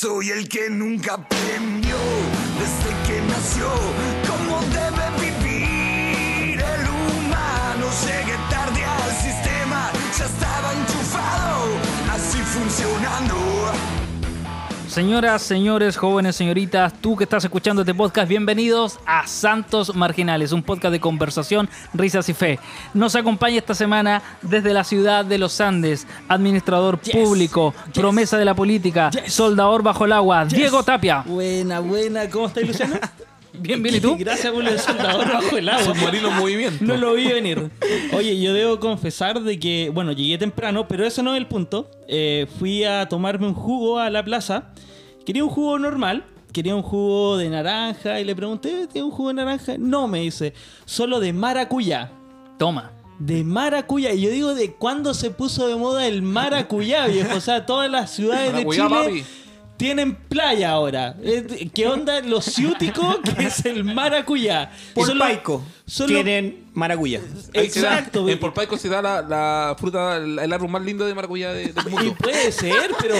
Soy el que nunca aprendió desde que nació Señoras, señores, jóvenes, señoritas, tú que estás escuchando este podcast, bienvenidos a Santos Marginales, un podcast de conversación, risas y fe. Nos acompaña esta semana desde la ciudad de los Andes, administrador público, promesa de la política, soldador bajo el agua, Diego Tapia. Buena, buena. ¿Cómo estás, Luciano? Bien, bien, ¿y tú? Gracias por el soldador bajo el agua. Submarino en movimiento. No lo vi venir. Oye, yo debo confesar de que, bueno, llegué temprano, pero eso no es el punto. Eh, fui a tomarme un jugo a la plaza. Quería un jugo normal. Quería un jugo de naranja y le pregunté, ¿tiene un jugo de naranja? No, me dice, solo de maracuyá. Toma. De maracuyá. Y yo digo, ¿de cuándo se puso de moda el maracuyá, viejo? O sea, todas las ciudades Maracuyá, de Chile papi. Tienen playa ahora. Eh, ¿Qué onda lo ciútico que es el maracuyá? Por Paico solo- tienen maracuyá. Exacto. en Polpaico se da la, la fruta, el árbol más lindo de maracuyá de- del Y mundo. puede ser, pero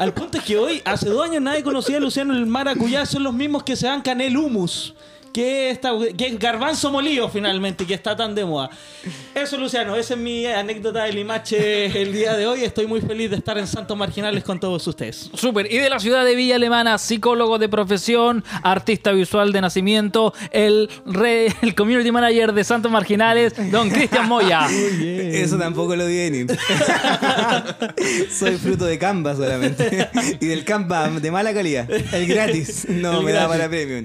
al punto es que hoy, hace dos años nadie conocía a Luciano el maracuyá, son los mismos que se dan canel humus. Que, esta, que es garbanzo molido finalmente, que está tan de moda. Eso, Luciano, esa es mi anécdota del Limache el día de hoy. Estoy muy feliz de estar en Santos Marginales con todos ustedes. Súper. Y de la ciudad de Villa Alemana, psicólogo de profesión, artista visual de nacimiento, el, re- el community manager de Santos Marginales, don Cristian Moya. Eso tampoco lo vi venir. Soy fruto de Canva solamente. y del Canva de mala calidad. El gratis. No El me da para premium.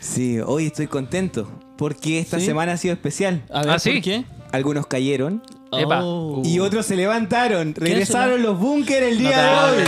Sí, hoy estoy contento. Porque esta ¿Sí? semana ha sido especial. A ver, ¿Ah, sí? ¿por qué? Algunos cayeron. Epa. Oh. Y otros se levantaron. Regresaron los búnker el día de hoy.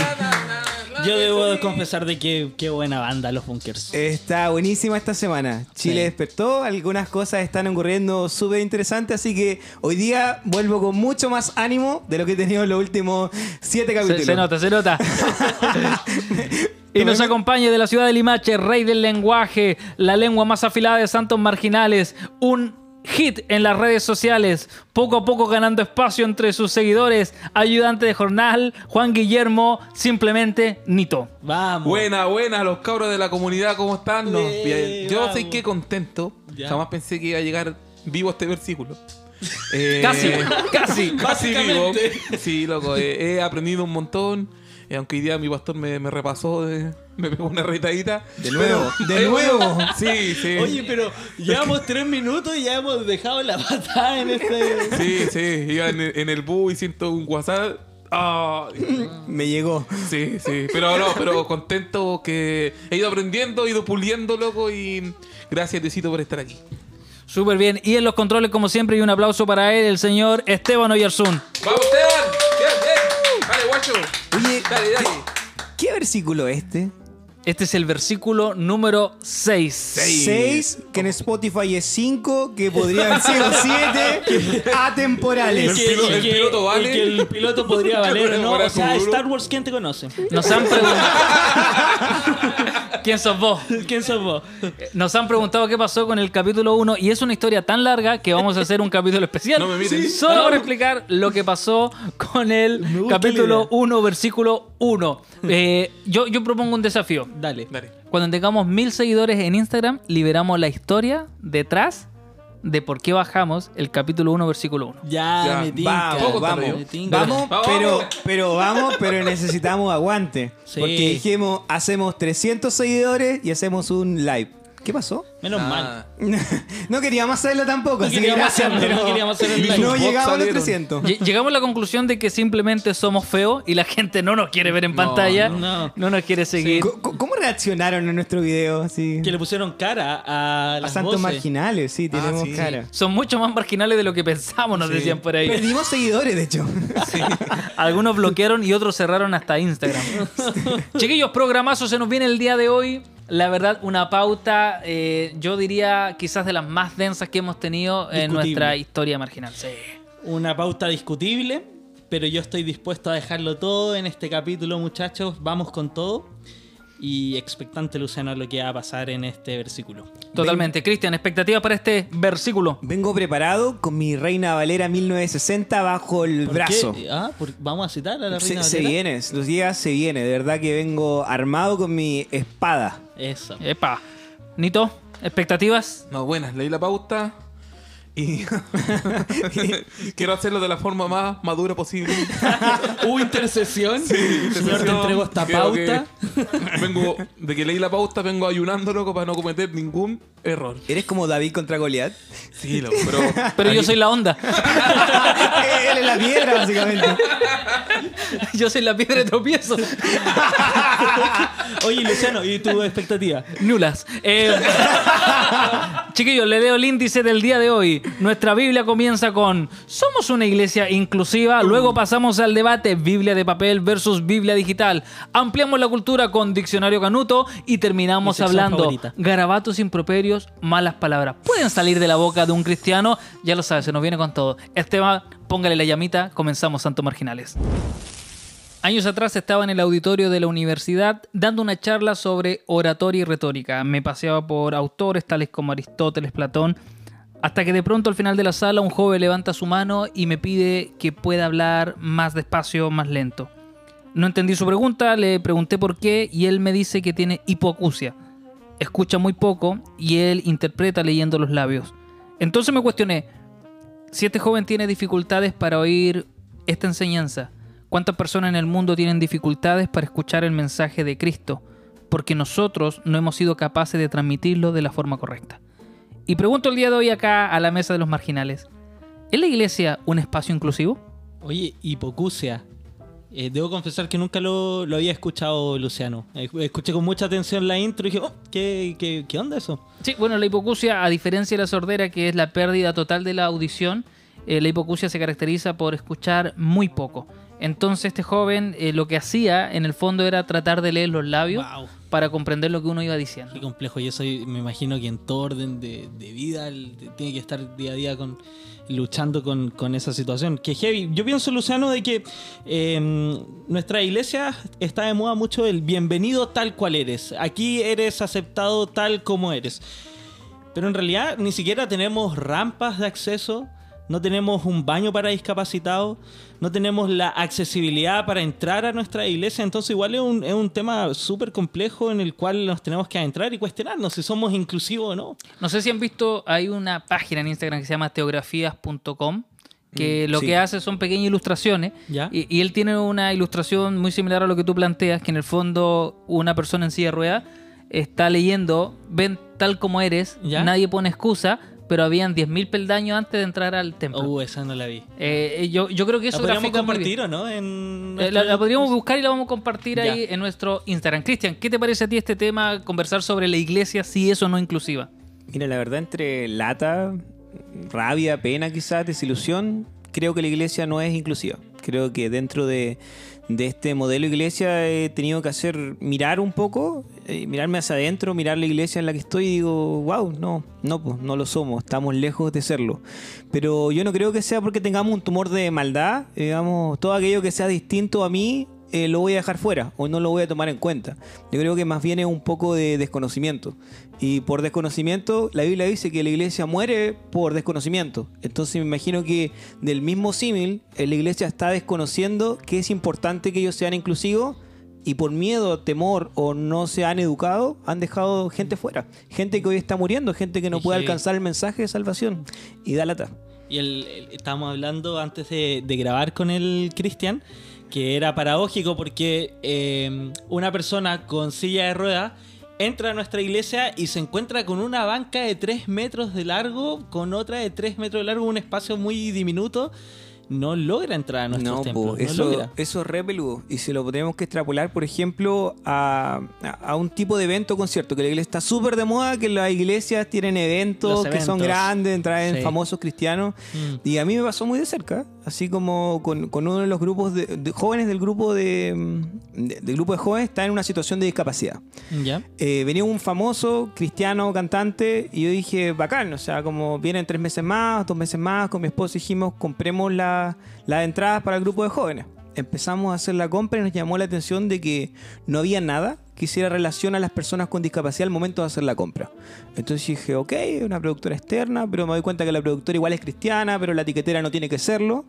Yo debo confesar de que qué buena banda los Bunkers. Está buenísima esta semana. Chile Sí. despertó, algunas cosas están ocurriendo súper interesantes, así que hoy día vuelvo con mucho más ánimo de lo que he tenido en los últimos siete capítulos. Se, se nota, se nota. y nos acompaña de la ciudad de Limache, rey del lenguaje, la lengua más afilada de Santos Marginales, un hit en las redes sociales, poco a poco ganando espacio entre sus seguidores, ayudante de jornal, Juan Guillermo, simplemente Nito. Vamos. Buena, buena, los cabros de la comunidad, ¿cómo están? No, bien. Yo vamos. sé que contento. Ya. Jamás pensé que iba a llegar vivo a este versículo. Eh, Casi, casi. Casi vivo. Sí, loco. eh, he aprendido un montón. eh, aunque hoy día mi pastor me, me repasó, eh, me pegó una retadita. De nuevo, Pero- de nuevo. Sí, sí. Oye, pero llevamos tres minutos y ya hemos dejado la patada en este. Sí, sí. Iba en, el- en el bus y siento un WhatsApp. Ah, Me llegó. sí, sí. Pero no, pero contento que he ido aprendiendo, he ido puliendo, loco. Y gracias, Diosito, por estar aquí. Súper bien. Y en los controles, como siempre, y un aplauso para él, el señor Esteban Oyarzún. ¡Vamos, Esteban! ¡Bien, bien! ¡Dale, guacho! Oye, Dale, dale. ¿qué versículo este? Este es el versículo número 6. 6, que en Spotify es 5, que podría haber sido 7, atemporales. El pilo- el piloto vale. y que el piloto podría valer, O sea. Star Wars, ¿quién te conoce? Nos han preguntado. ¿Quién sos vos? ¿Quién sos vos? Nos han preguntado qué pasó con el capítulo 1 y es una historia tan larga que vamos a hacer un capítulo especial. No me miren. Solo para explicar lo que pasó con el capítulo idea. 1, versículo 1. Eh, yo, yo propongo un desafío. Dale. Dale. Cuando tengamos mil seguidores en Instagram, liberamos la historia detrás de por qué bajamos el capítulo 1, versículo 1. Ya, Ya, me tinca. Vamos, vamos, tarde. Me tinca. vamos, Vamos. pero, pero vamos, pero necesitamos aguante. Sí. Porque dijimos, hacemos 300 seguidores y hacemos un live. ¿Qué pasó? Menos Ah, mal. no queríamos hacerlo tampoco, No así queríamos hacerlo, no queríamos hacer el live. no llegamos a los salieron. 300. Lle- Llegamos a la conclusión de que simplemente somos feos y la gente no nos quiere ver en pantalla, no. no, nos quiere seguir. ¿Cómo reaccionaron en nuestro video? Así? Que le pusieron cara a A las santos voces. marginales, sí, tenemos sí. cara. Son mucho más marginales de lo que pensamos, nos decían por ahí. Perdimos seguidores, de hecho. Algunos bloquearon y otros cerraron hasta Instagram. Chiquillos, programazo se nos viene el día de hoy. La verdad, una pauta, eh, yo diría quizás de las más densas que hemos tenido en nuestra historia marginal. Sí. Una pauta discutible, pero yo estoy dispuesto a dejarlo todo en este capítulo, muchachos. Vamos con todo. Y expectante, Luciano, a lo que va a pasar en este versículo. Totalmente. Cristian, expectativas para este versículo. Vengo preparado con mi Reina Valera 1960 bajo el ¿Por brazo. qué? Ah, ¿por- ¿Vamos a citar a la Se, reina se Valera? viene, los días se viene. De verdad que vengo armado con mi espada. Eso. Epa. Nito, expectativas. No, buenas, leí la pauta y quiero hacerlo de la forma más madura posible. ¿Hubo intercesión? Señor, te entrego esta Creo pauta. que vengo, de que leí la pauta, vengo ayunando, loco, para no cometer ningún error. Eres como David contra Goliat. Sí, loco, pero. Pero yo soy la onda. Él es la piedra, básicamente. yo soy la piedra de tropiezo. Oye, Luciano, ¿y tu expectativa? Nulas. Eh, chiquillos, le leo el índice del día de hoy. Nuestra Biblia comienza con ¿Somos una iglesia inclusiva? Luego pasamos al debate Biblia de papel versus Biblia digital. Ampliamos la cultura con Diccionario Canuto y terminamos hablando favorita. garabatos improperios, malas palabras. Pueden salir de la boca de un cristiano, ya lo sabes, se nos viene con todo. Esteban, póngale la llamita, comenzamos Santo Marginales. Años atrás estaba en el auditorio de la universidad dando una charla sobre oratoria y retórica. Me paseaba por autores tales como Aristóteles, Platón, hasta que de pronto al final de la sala un joven levanta su mano y me pide que pueda hablar más despacio, más lento. No entendí su pregunta, le pregunté por qué y él me dice que tiene hipoacusia. Escucha muy poco y él interpreta leyendo los labios. Entonces me cuestioné, si este joven tiene dificultades para oír esta enseñanza, ¿cuántas personas en el mundo tienen dificultades para escuchar el mensaje de Cristo? Porque nosotros no hemos sido capaces de transmitirlo de la forma correcta. Y pregunto el día de hoy acá a la mesa de los marginales, ¿es la iglesia un espacio inclusivo? Oye, hipocusia. Eh, debo confesar que nunca lo, lo había escuchado, Luciano. Eh, Escuché con mucha atención la intro y dije, oh, ¿qué, qué, qué onda eso? Sí, bueno, la hipocusia, a diferencia de la sordera, que es la pérdida total de la audición, eh, la hipocusia se caracteriza por escuchar muy poco. Entonces este joven lo que hacía en el fondo era tratar de leer los labios Wow. para comprender lo que uno iba diciendo. Qué complejo. Y eso me imagino que en todo orden de, de vida el- tiene que estar día a día con, luchando con, con esa situación. Que heavy. Yo pienso, Luciano, de que eh, nuestra iglesia está de moda mucho el bienvenido tal cual eres. Aquí eres aceptado tal como eres. Pero en realidad ni siquiera tenemos rampas de acceso, no tenemos un baño para discapacitados, no tenemos la accesibilidad para entrar a nuestra iglesia. Entonces igual es un, es un tema súper complejo en el cual nos tenemos que adentrar y cuestionarnos si somos inclusivos o no. No sé si han visto, hay una página en Instagram que se llama teografías.com que Mm, lo sí. que hace son pequeñas ilustraciones ¿Ya? y, y él tiene una ilustración muy similar a lo que tú planteas, que en el fondo una persona en silla de ruedas está leyendo, ven tal como eres, ¿Ya? nadie pone excusa, pero habían 10.000 peldaños antes de entrar al templo. Uh, esa no la vi. Eh, yo, yo creo que eso ¿La podríamos compartir o no? En Eh, la, podríamos buscar y la vamos a compartir Ya. ahí en nuestro Instagram. Cristian, ¿qué te parece a ti este tema, conversar sobre la iglesia, si es o no inclusiva? Mira, la verdad, entre lata, rabia, pena quizás, desilusión, creo que la iglesia no es inclusiva. Creo que dentro de, de este modelo iglesia he tenido que hacer, mirar un poco, eh, mirarme hacia adentro, mirar la iglesia en la que estoy y digo, wow, no, no, pues no lo somos, estamos lejos de serlo. Pero yo no creo que sea porque tengamos un tumor de maldad, eh, digamos, todo aquello que sea distinto a mí. eh, lo voy a dejar fuera o no lo voy a tomar en cuenta. Yo creo que más bien es un poco de desconocimiento. Y por desconocimiento, la Biblia dice que la iglesia muere por desconocimiento. Entonces me imagino que del mismo símil, eh, la iglesia está desconociendo que es importante que ellos sean inclusivos y por miedo, temor o no se han educado, han dejado gente fuera. Gente que hoy está muriendo, gente que no puede alcanzar el mensaje de salvación. Y da lata. Y el, el- estábamos hablando antes de, de grabar con el Cristian, que era paradójico porque eh, una persona con silla de ruedas entra a nuestra iglesia y se encuentra con una banca de 3 metros de largo, con otra de 3 metros de largo, un espacio muy diminuto. No logra entrar a nuestros No, templos. po, no eso, logra. eso es re peludo. Y si lo tenemos que extrapolar, por ejemplo, a, a- a un tipo de evento concierto, que la iglesia está súper de moda, que las iglesias tienen eventos, que son grandes, traen Sí. famosos cristianos. Mm. Y a mí me pasó muy de cerca, así como con, con uno de los grupos de, de jóvenes del grupo de, de- del grupo de jóvenes está en una situación de discapacidad. Eh, venía un famoso cristiano cantante y yo dije, bacán, o sea, como vienen tres meses más, dos meses más, con mi esposo dijimos, compremos la- las entradas para el grupo de jóvenes. empezamos a hacer la compra y nos llamó la atención de que no había nada que hiciera relación a las personas con discapacidad al momento de hacer la compra. Entonces dije, ok, una productora externa, pero me doy cuenta que la productora igual es cristiana, pero la etiquetera no tiene que serlo.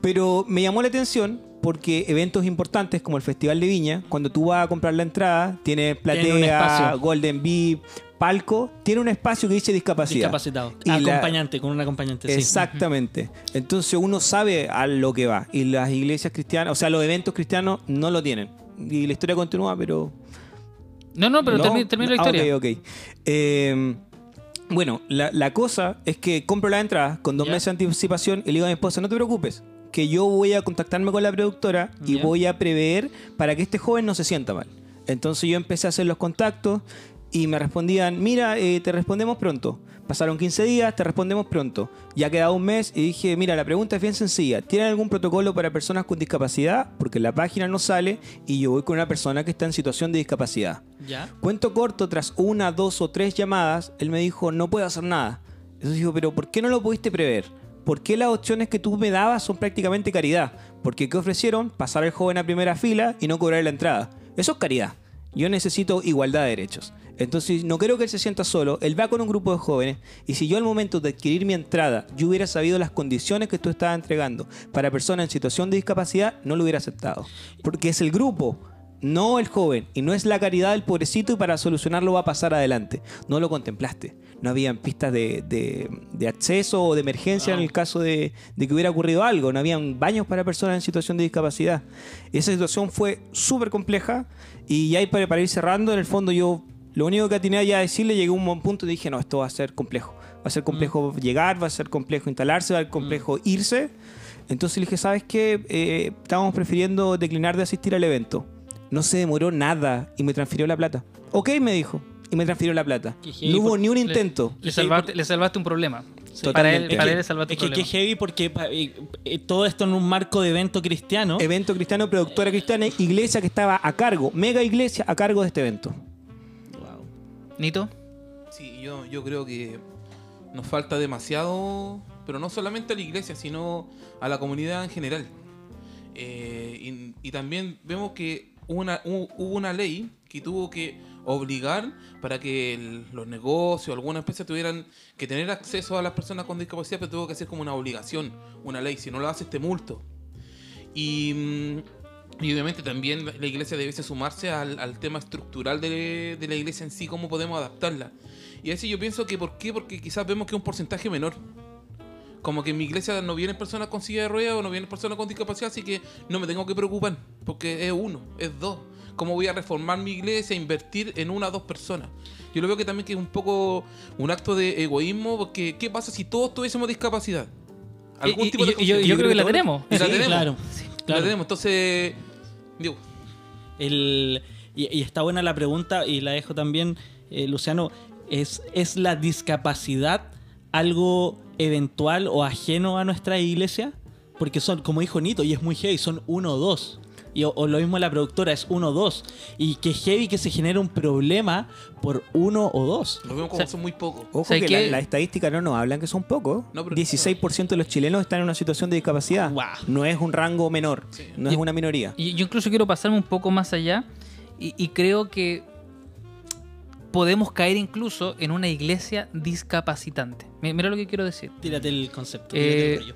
Pero me llamó la atención porque eventos importantes como el Festival de Viña, cuando tú vas a comprar la entrada, tiene Tiene un platea. Golden VIP, palco, tiene un espacio que dice discapacidad. Discapacitado. Y la- acompañante, con un acompañante. sí. Exactamente. Entonces uno sabe a lo que va. Y las iglesias cristianas, o sea, los eventos cristianos no lo tienen. Y la historia continúa, pero No, no, pero no. termina, termina la Ah, historia. ok, ok. Eh, bueno, la, la cosa es que compro la entrada con dos meses de anticipación y le digo a mi esposa, no te preocupes, que yo voy a contactarme con la productora y voy a prever para que este joven no se sienta mal. Entonces yo empecé a hacer los contactos y me respondían, mira, eh, te respondemos pronto. Pasaron 15 días, te respondemos pronto. Ya quedaba un mes y dije, mira, la pregunta es bien sencilla. ¿Tienen algún protocolo para personas con discapacidad? Porque la página no sale y yo voy con una persona que está en situación de discapacidad. ¿Ya? Cuento corto, tras una, dos o tres llamadas, él me dijo, no puedo hacer nada. Entonces digo, pero ¿por qué no lo pudiste prever? ¿Por qué las opciones que tú me dabas son prácticamente caridad? Porque ¿qué ofrecieron? Pasar al joven a primera fila y no cobrar la entrada. Eso es caridad. Yo necesito igualdad de derechos. Entonces no creo que él se sienta solo, él va con un grupo de jóvenes y si yo al momento de adquirir mi entrada yo hubiera sabido las condiciones que tú estabas entregando para personas en situación de discapacidad, no lo hubiera aceptado. Porque es el grupo, no el joven, y no es la caridad del pobrecito y para solucionarlo va a pasar adelante. No lo contemplaste. No habían pistas de, de- de acceso o de emergencia en el caso de, de que hubiera ocurrido algo. No habían baños para personas en situación de discapacidad. Esa situación fue súper compleja y ya para, para ir cerrando, en el fondo yo lo único que atiné ya a decirle, llegué a un buen punto y dije, no, esto va a ser complejo. Va a ser complejo llegar, va a ser complejo instalarse, va a ser complejo irse. Entonces le dije, ¿sabes qué? Eh, estábamos prefiriendo declinar de asistir al evento. No se demoró nada y me transfirió la plata. Ok, me dijo. Y me transfirió la plata. No hubo ni un intento. Le, salvaste, le salvaste un problema. Totalmente. Para él, Es para que- él le salvaste Es un que qué problema. heavy porque eh, eh, todo esto en un marco de evento cristiano. Evento cristiano, productora cristiana, iglesia que estaba a cargo, mega iglesia a cargo de este evento. Sí, yo, yo creo que nos falta demasiado, pero no solamente a la iglesia, sino a la comunidad en general. Eh, y, también vemos que hubo una, hu- hubo una ley que tuvo que obligar para que los negocios, algunas empresas tuvieran que tener acceso a las personas con discapacidad, pero tuvo que ser como una obligación, una ley. Si no lo haces, te multo. Y, mm, y obviamente también la iglesia debe sumarse al, al tema estructural de, de la iglesia en sí, cómo podemos adaptarla. Y así yo pienso que, ¿por qué? Porque quizás vemos que es un porcentaje menor. Como que en mi iglesia no vienen personas con silla de ruedas o no vienen personas con discapacidad, así que no me tengo que preocupar, porque es uno, es dos. ¿Cómo voy a reformar mi iglesia, invertir en una o dos personas? Yo lo veo que también que es un poco un acto de egoísmo, porque ¿qué pasa si todos tuviésemos discapacidad? Y- tipo de y- y yo- yo creo que la tenemos. Y la Sí, tenemos. claro. La claro. tenemos, entonces. Digo, El, y, y está buena la pregunta y la dejo también, eh, Luciano. ¿es, ¿Es la discapacidad algo eventual o ajeno a nuestra iglesia? Porque son, como dijo Nito, y es muy heavy, son uno o dos. Y, o, o lo mismo la productora, es uno o dos. Y que heavy que se genera un problema por uno o dos. lo vemos como O sea, son muy pocos. Ojo ¿Sabes que qué? la- las estadísticas no nos hablan que son pocos. No, pero- 16% de los chilenos están en una situación de discapacidad. No es un rango menor, Sí. no es una minoría. Y yo incluso quiero pasarme un poco más allá y, y creo que podemos caer incluso en una iglesia discapacitante. Mi- Mira lo que quiero decir. Tírate el concepto. Eh, tírate el rollo.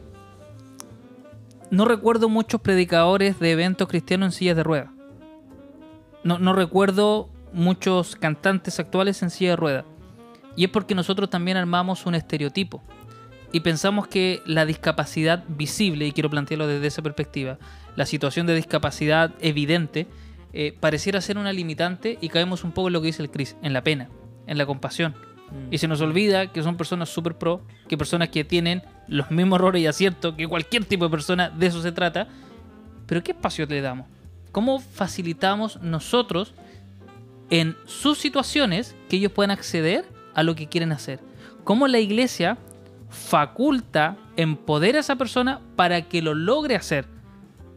No recuerdo muchos predicadores de eventos cristianos en sillas de ruedas. No, recuerdo muchos cantantes actuales en silla de ruedas. Y es porque nosotros también armamos un estereotipo. Y pensamos que la discapacidad visible, y quiero plantearlo desde esa perspectiva, la situación de discapacidad evidente, eh, pareciera ser una limitante y caemos un poco en lo que dice el Cris, en la pena, en la compasión. Y se nos olvida que son personas super pro, que personas que tienen los mismos errores y aciertos que cualquier tipo de persona, de eso se trata. Pero ¿qué espacio le damos? ¿Cómo facilitamos nosotros en sus situaciones que ellos puedan acceder a lo que quieren hacer? ¿Cómo la iglesia faculta, empodera a esa persona para que lo logre hacer?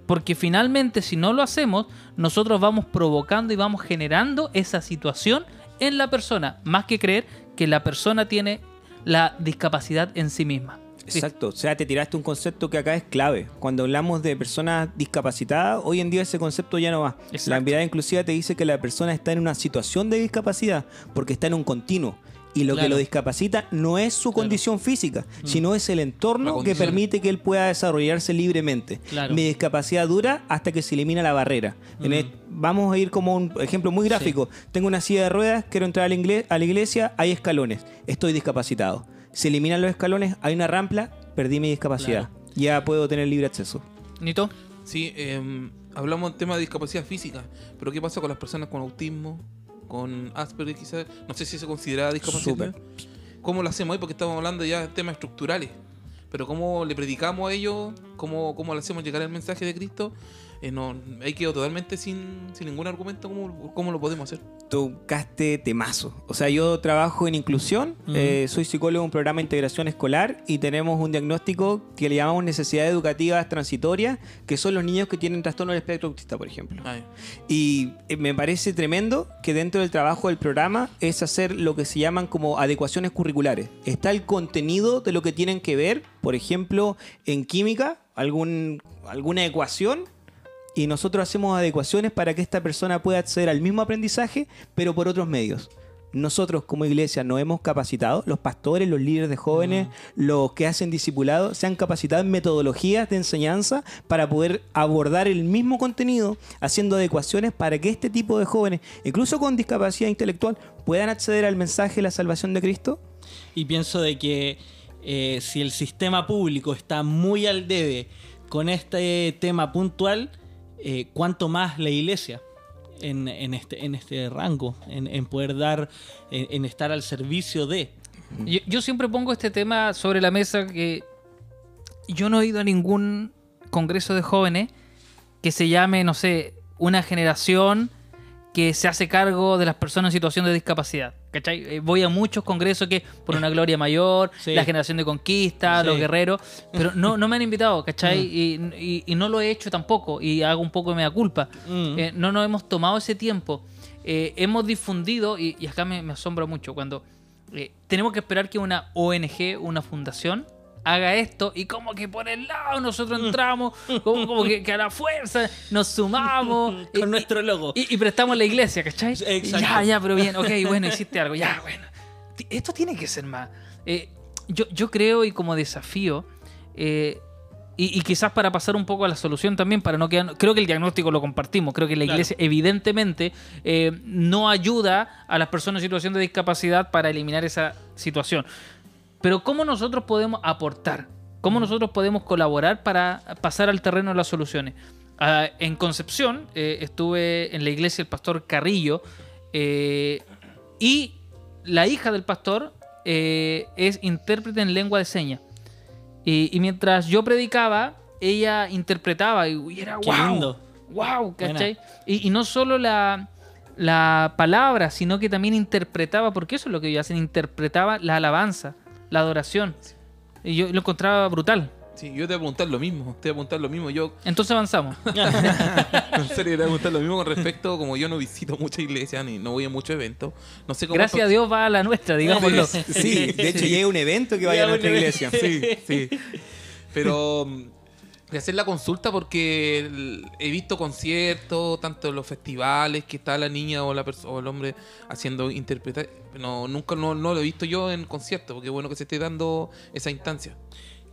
Porque finalmente si no lo hacemos, nosotros vamos provocando y vamos generando esa situación en la persona, más que creer que la persona tiene la discapacidad en sí misma. Exacto, o sea, te tiraste un concepto que acá es clave. Cuando hablamos de personas discapacitadas, hoy en día ese concepto ya no va. Exacto. La mirada inclusiva te dice que la persona está en una situación de discapacidad porque está en un continuo. Y lo que lo discapacita no es su condición física, sino es el entorno que permite que él pueda desarrollarse libremente. Claro. Mi discapacidad dura hasta que se elimina la barrera. En el- vamos a ir como un ejemplo muy gráfico. Tengo una silla de ruedas, quiero entrar a la, ingle- a la iglesia, hay escalones, estoy discapacitado. Se eliminan los escalones, hay una rampa, perdí mi discapacidad. Ya puedo tener libre acceso. Nito, Sí, eh, hablamos del tema de discapacidad física, pero ¿qué pasa con las personas con autismo, con Asperger quizás? No sé si se considera discapacidad. ¿Cómo lo hacemos ahí? Porque estamos hablando ya de temas estructurales. Pero ¿cómo le predicamos a ellos? ¿Cómo, cómo le hacemos llegar el mensaje de Cristo? Eh, no, ahí quedo totalmente sin, sin ningún argumento. ¿Cómo, ¿Cómo lo podemos hacer? Tocaste temazo. O sea, yo trabajo en inclusión, eh, soy psicólogo en un programa de integración escolar y tenemos un diagnóstico que le llamamos necesidades educativas transitorias, que son los niños que tienen trastorno del espectro autista, por ejemplo. Ay, Y eh, me parece tremendo que dentro del trabajo del programa es hacer lo que se llaman como adecuaciones curriculares. Está el contenido de lo que tienen que ver, por ejemplo, en química, algún, alguna ecuación, y nosotros hacemos adecuaciones para que esta persona pueda acceder al mismo aprendizaje, pero por otros medios. Nosotros como iglesia nos hemos capacitado, los pastores, los líderes de jóvenes, los que hacen discipulados, se han capacitado en metodologías de enseñanza para poder abordar el mismo contenido, haciendo adecuaciones para que este tipo de jóvenes, incluso con discapacidad intelectual, puedan acceder al mensaje de la salvación de Cristo. Y pienso de que eh, si el sistema público está muy al debe con este tema puntual, eh, cuánto más la iglesia en, este, en este rango, en, poder dar, en, en estar al servicio de. yo, yo siempre pongo este tema sobre la mesa que yo no he ido a ningún congreso de jóvenes que se llame, no sé, una generación que se hace cargo de las personas en situación de discapacidad. ¿Cachai? Eh, Voy a muchos congresos que por una gloria mayor, Sí. la generación de conquista, Sí. los guerreros, pero no, no me han invitado, ¿cachai? Y, y- y no lo he hecho tampoco y hago un poco de mea culpa. Mm. Eh, no nos hemos tomado ese tiempo. Eh, hemos difundido, y, y acá me, me asombra mucho, cuando eh, tenemos que esperar que una ONG, una fundación, haga esto y como que por el lado nosotros entramos, como, como que, que a la fuerza nos sumamos. Con y- nuestro logo. y, y prestamos la iglesia, ¿cachai? Exacto. Ya, ya, pero bien, ok, bueno, hiciste algo, ya, bueno. Esto tiene que ser más. Eh, yo, yo creo y como desafío, eh, y, y quizás para pasar un poco a la solución también, para no quedar... Creo que el diagnóstico lo compartimos, creo que la Claro. iglesia evidentemente eh, no ayuda a las personas en situación de discapacidad para eliminar esa situación. Pero ¿cómo nosotros podemos aportar? ¿Cómo nosotros podemos colaborar para pasar al terreno de las soluciones? Ah, en Concepción eh, estuve en la iglesia del pastor Carrillo eh, y la hija del pastor eh, es intérprete en lengua de señas. Y, y mientras yo predicaba, ella interpretaba y, y era Qué wow. lindo. Wow. ¿cachai? Y, y no solo la, la palabra, sino que también interpretaba, porque eso es lo que ellos hacen, interpretaba la alabanza, la adoración. Y yo lo encontraba brutal. Sí, yo te voy a preguntar lo mismo. Te voy a preguntar lo mismo. Yo, Entonces avanzamos. en serio, te voy a preguntar lo mismo con respecto, como yo no visito muchas iglesias ni no voy a muchos eventos. No sé cómo. Gracias a Dios va a la nuestra, digámoslo. Sí, de hecho llega un evento que vaya a nuestra iglesia. Sí, sí. Pero de hacer la consulta porque he visto conciertos, tanto en los festivales que está la niña o la o el hombre haciendo interpretar. No, nunca no, no lo he visto yo en conciertos, porque es bueno que se esté dando esa instancia.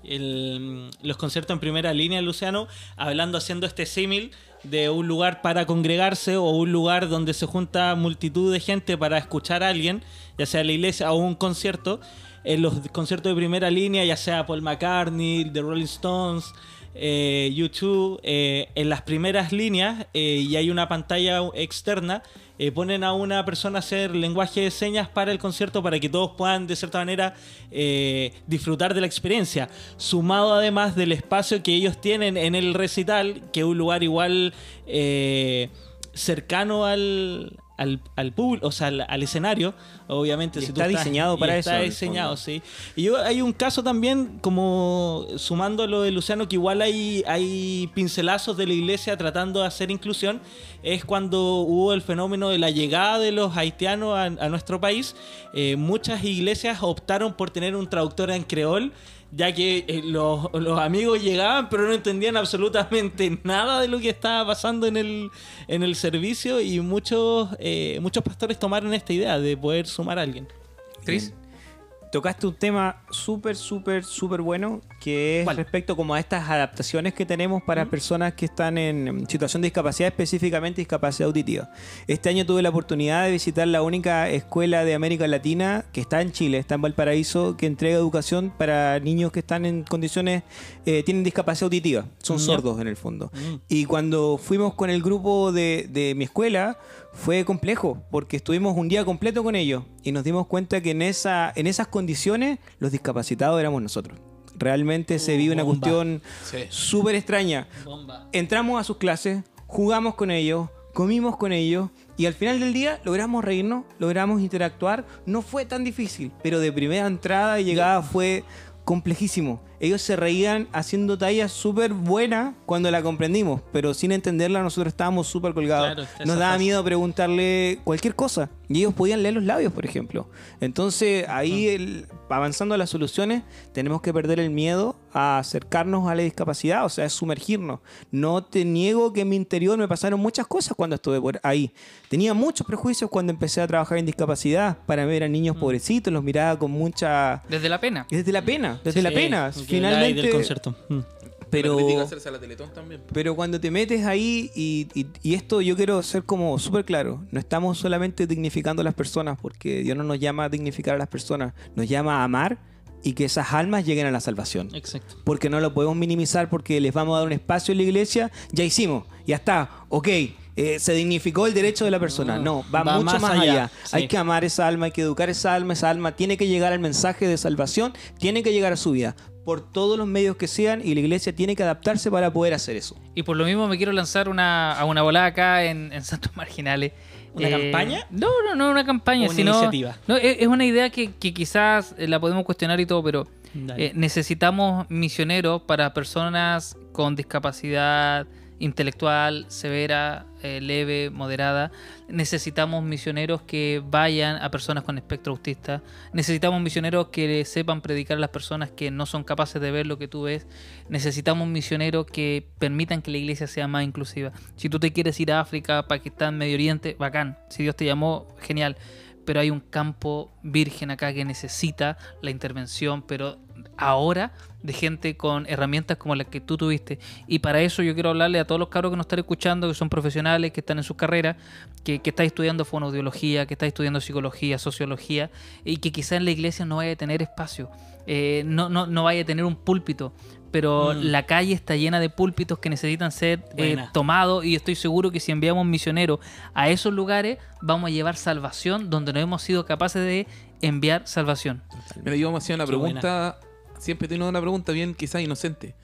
los conciertos en primera línea, Luciano, hablando, haciendo este símil de un lugar para congregarse o un lugar donde se junta multitud de gente para escuchar a alguien, ya sea la iglesia o un concierto. En los conciertos de primera línea, ya sea Paul McCartney, The Rolling Stones, eh, YouTube, eh, en las primeras líneas eh, y hay una pantalla externa, ponen a una persona a hacer lenguaje de señas para el concierto para que todos puedan de cierta manera disfrutar de la experiencia, sumado además del espacio que ellos tienen en el recital, que es un lugar igual cercano al, al, al público, o sea, al, al escenario, obviamente. Y si tú está estás- diseñado y para está eso, el diseñado, sí. Y yo, hay un caso también, como sumando a lo de Luciano, que igual hay, hay pincelazos de la iglesia tratando de hacer inclusión, es cuando hubo el fenómeno de la llegada de los haitianos a, a nuestro país. eh, muchas iglesias optaron por tener un traductor en creol ya que eh, los, los amigos llegaban pero no entendían absolutamente nada de lo que estaba pasando en el, en el servicio y muchos, eh, muchos pastores tomaron esta idea de poder sumar a alguien. Tris. Tocaste un tema súper, súper, súper bueno, que es ¿Cuál? respecto como a estas adaptaciones que tenemos para personas que están en situación de discapacidad, específicamente discapacidad auditiva. Este año tuve la oportunidad de visitar la única escuela de América Latina que está en Chile, está en Valparaíso, que entrega educación para niños que están en condiciones, eh, tienen discapacidad auditiva, son Ya. sordos en el fondo. Mm. Y cuando fuimos con el grupo de, de mi escuela, fue complejo, porque estuvimos un día completo con ellos y nos dimos cuenta que en, esa, en esas condiciones los discapacitados éramos nosotros. Realmente se vive una cuestión Sí. súper extraña. Entramos a sus clases, jugamos con ellos, comimos con ellos y al final del día logramos reírnos, logramos interactuar. No fue tan difícil, pero de primera entrada y llegada fue complejísimo. Ellos se reían haciendo tallas súper buenas cuando la comprendimos, pero sin entenderla nosotros estábamos súper colgados. Claro, Nos daba miedo preguntarle cualquier cosa y ellos podían leer los labios, por ejemplo. Entonces ahí el- avanzando a las soluciones tenemos que perder el miedo a acercarnos a la discapacidad, o sea, es sumergirnos. No te niego que en mi interior me pasaron muchas cosas cuando estuve por ahí. Tenía muchos prejuicios cuando empecé a trabajar en discapacidad para ver a niños pobrecitos, los miraba con mucha... Desde la pena. Desde la pena, desde la pena. Finalmente... del concierto. Mm. Pero... La crítica hacerse a la Teletón también. Pero cuando te metes ahí, y, y- y esto yo quiero ser como súper claro, no estamos solamente dignificando a las personas, porque Dios no nos llama a dignificar a las personas, nos llama a amar y que esas almas lleguen a la salvación. Exacto. Porque no lo podemos minimizar porque les vamos a dar un espacio en la iglesia, ya hicimos, ya está, ok. Eh, se dignificó el derecho de la persona. No, va, Va mucho más allá, allá. sí. Hay que amar esa alma, hay que educar esa alma. Esa alma tiene que llegar al mensaje de salvación, tiene que llegar a su vida por todos los medios que sean y la iglesia tiene que adaptarse para poder hacer eso. Y por lo mismo me quiero lanzar una, a una volada acá en, en Santos Marginales. ¿Una campaña? No, no, no una campaña, ¿O una sino. iniciativa? No, es, es una idea que, que quizás eh, la podemos cuestionar y todo, pero eh, necesitamos misioneros para personas con discapacidad intelectual severa, eh, leve, moderada. Necesitamos misioneros que vayan a personas con espectro autista. Necesitamos misioneros que sepan predicar a las personas que no son capaces de ver lo que tú ves. Necesitamos misioneros que permitan que la iglesia sea más inclusiva. Si tú te quieres ir a África, Pakistán, Medio Oriente, bacán. Si Dios te llamó, genial. Pero hay un campo virgen acá que necesita la intervención, pero ahora de gente con herramientas como las que tú tuviste. Y para eso yo quiero hablarle a todos los cabros que nos están escuchando, que son profesionales, que están en sus carreras, que, que están estudiando fonoaudiología, que están estudiando psicología, sociología, y que quizá en la iglesia no vaya a tener espacio, eh, no, no, no vaya a tener un púlpito. Pero Mm. la calle está llena de púlpitos que necesitan ser eh, tomados y estoy seguro que si enviamos misioneros a esos lugares vamos a llevar salvación donde no hemos sido capaces de enviar salvación. Mira, yo me hacía una Qué pregunta, siempre he tenido una pregunta bien quizás inocente.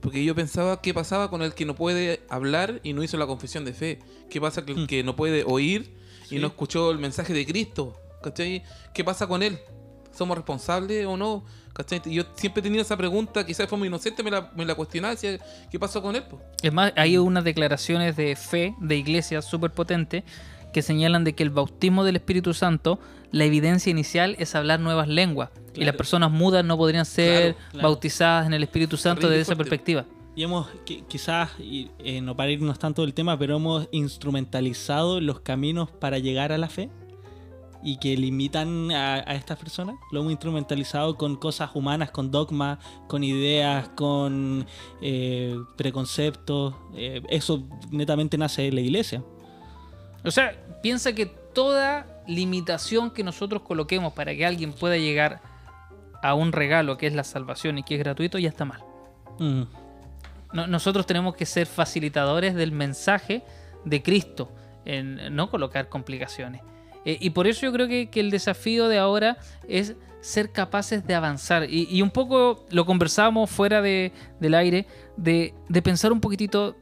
Porque yo pensaba qué pasaba con el que no puede hablar y no hizo la confesión de fe. ¿Qué pasa con el que no puede oír y Sí. no escuchó el mensaje de Cristo? ¿Cachai? ¿Qué pasa con él? ¿Somos responsables o no? ¿Cachai? Yo siempre he tenido esa pregunta, quizás de forma inocente me la, me la cuestionaba, decía, ¿qué pasó con él? po? Es más, hay unas declaraciones de fe de iglesias súper potentes que señalan de que el bautismo del Espíritu Santo, la evidencia inicial es hablar nuevas lenguas. Y las personas mudas no podrían ser Claro, claro. bautizadas en el Espíritu Santo desde esa perspectiva. Y hemos, qui- quizás, eh, no para irnos tanto del tema, pero hemos instrumentalizado los caminos para llegar a la fe y que limitan a, a estas personas. Lo hemos instrumentalizado con cosas humanas, con dogmas, con ideas, con eh, preconceptos. Eh, eso netamente nace de la iglesia. O sea, piensa que toda limitación que nosotros coloquemos para que alguien pueda llegar a un regalo que es la salvación y que es gratuito ya está mal. Mm. No- nosotros tenemos que ser facilitadores del mensaje de Cristo, en no colocar complicaciones. Eh, y por eso yo creo que, que el desafío de ahora es ser capaces de avanzar. Y, y un poco lo conversábamos fuera de- del aire, de, de pensar un poquitito,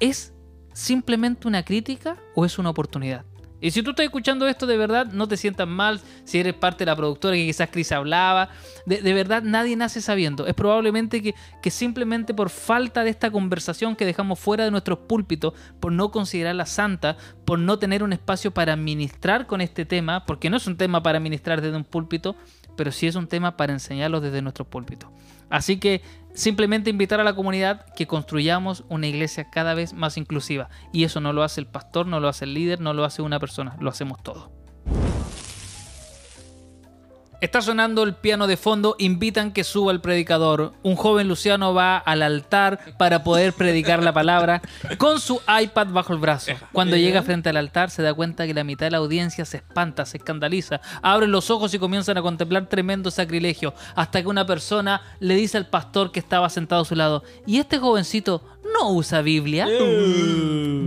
¿es simplemente una crítica o es una oportunidad? Y si tú estás escuchando esto de verdad, no te sientas mal si eres parte de la productora que quizás Chris hablaba. De, de verdad, nadie nace sabiendo. Es probablemente que, que simplemente por falta de esta conversación que dejamos fuera de nuestros púlpitos, por no considerarla santa, por no tener un espacio para ministrar con este tema, porque no es un tema para ministrar desde un púlpito, pero sí es un tema para enseñarlos desde nuestros púlpitos. Así que simplemente invitar a la comunidad que construyamos una iglesia cada vez más inclusiva. Y eso no lo hace el pastor, no lo hace el líder, no lo hace una persona, lo hacemos todos. Está sonando el piano de fondo, invitan que suba el predicador. Un joven luciano va al altar para poder predicar la palabra con su iPad bajo el brazo. Cuando llega frente al altar se da cuenta que la mitad de la audiencia se espanta, se escandaliza, abren los ojos y comienzan a contemplar tremendo sacrilegio, hasta que una persona le dice al pastor que estaba sentado a su lado, ¿y este jovencito no usa Biblia?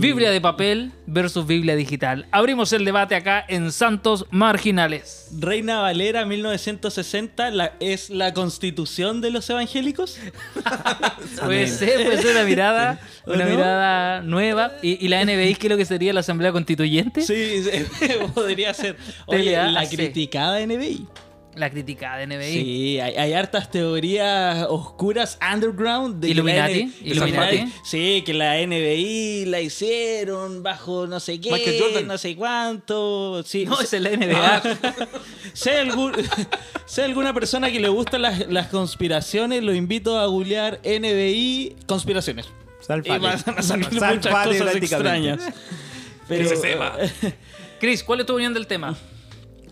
Biblia de papel versus Biblia digital. Abrimos el debate acá en Santos Marginales. Reina Valera 1960 la- es la constitución de los evangélicos. Puede ser, puede ser una mirada, ¿O una no? mirada nueva. ¿Y, y la NBI qué es lo que sería la Asamblea Constituyente? Sí, podría ser. Oye, la criticada NBI. La criticada de NBI. Sí, hay, hay hartas teorías oscuras underground de Illuminati. Sí, que la NBI la hicieron bajo no sé qué, Michael Jordan. no sé cuánto. Sí, No, es el NBA. Si hay, algún, si hay alguna persona que le gustan las, las conspiraciones, lo invito a googlear NBI conspiraciones. Salfate. Y van a salir muchas Salfate cosas prácticamente. extrañas. Pero, Ese tema. Chris, ¿cuál es tu opinión del tema?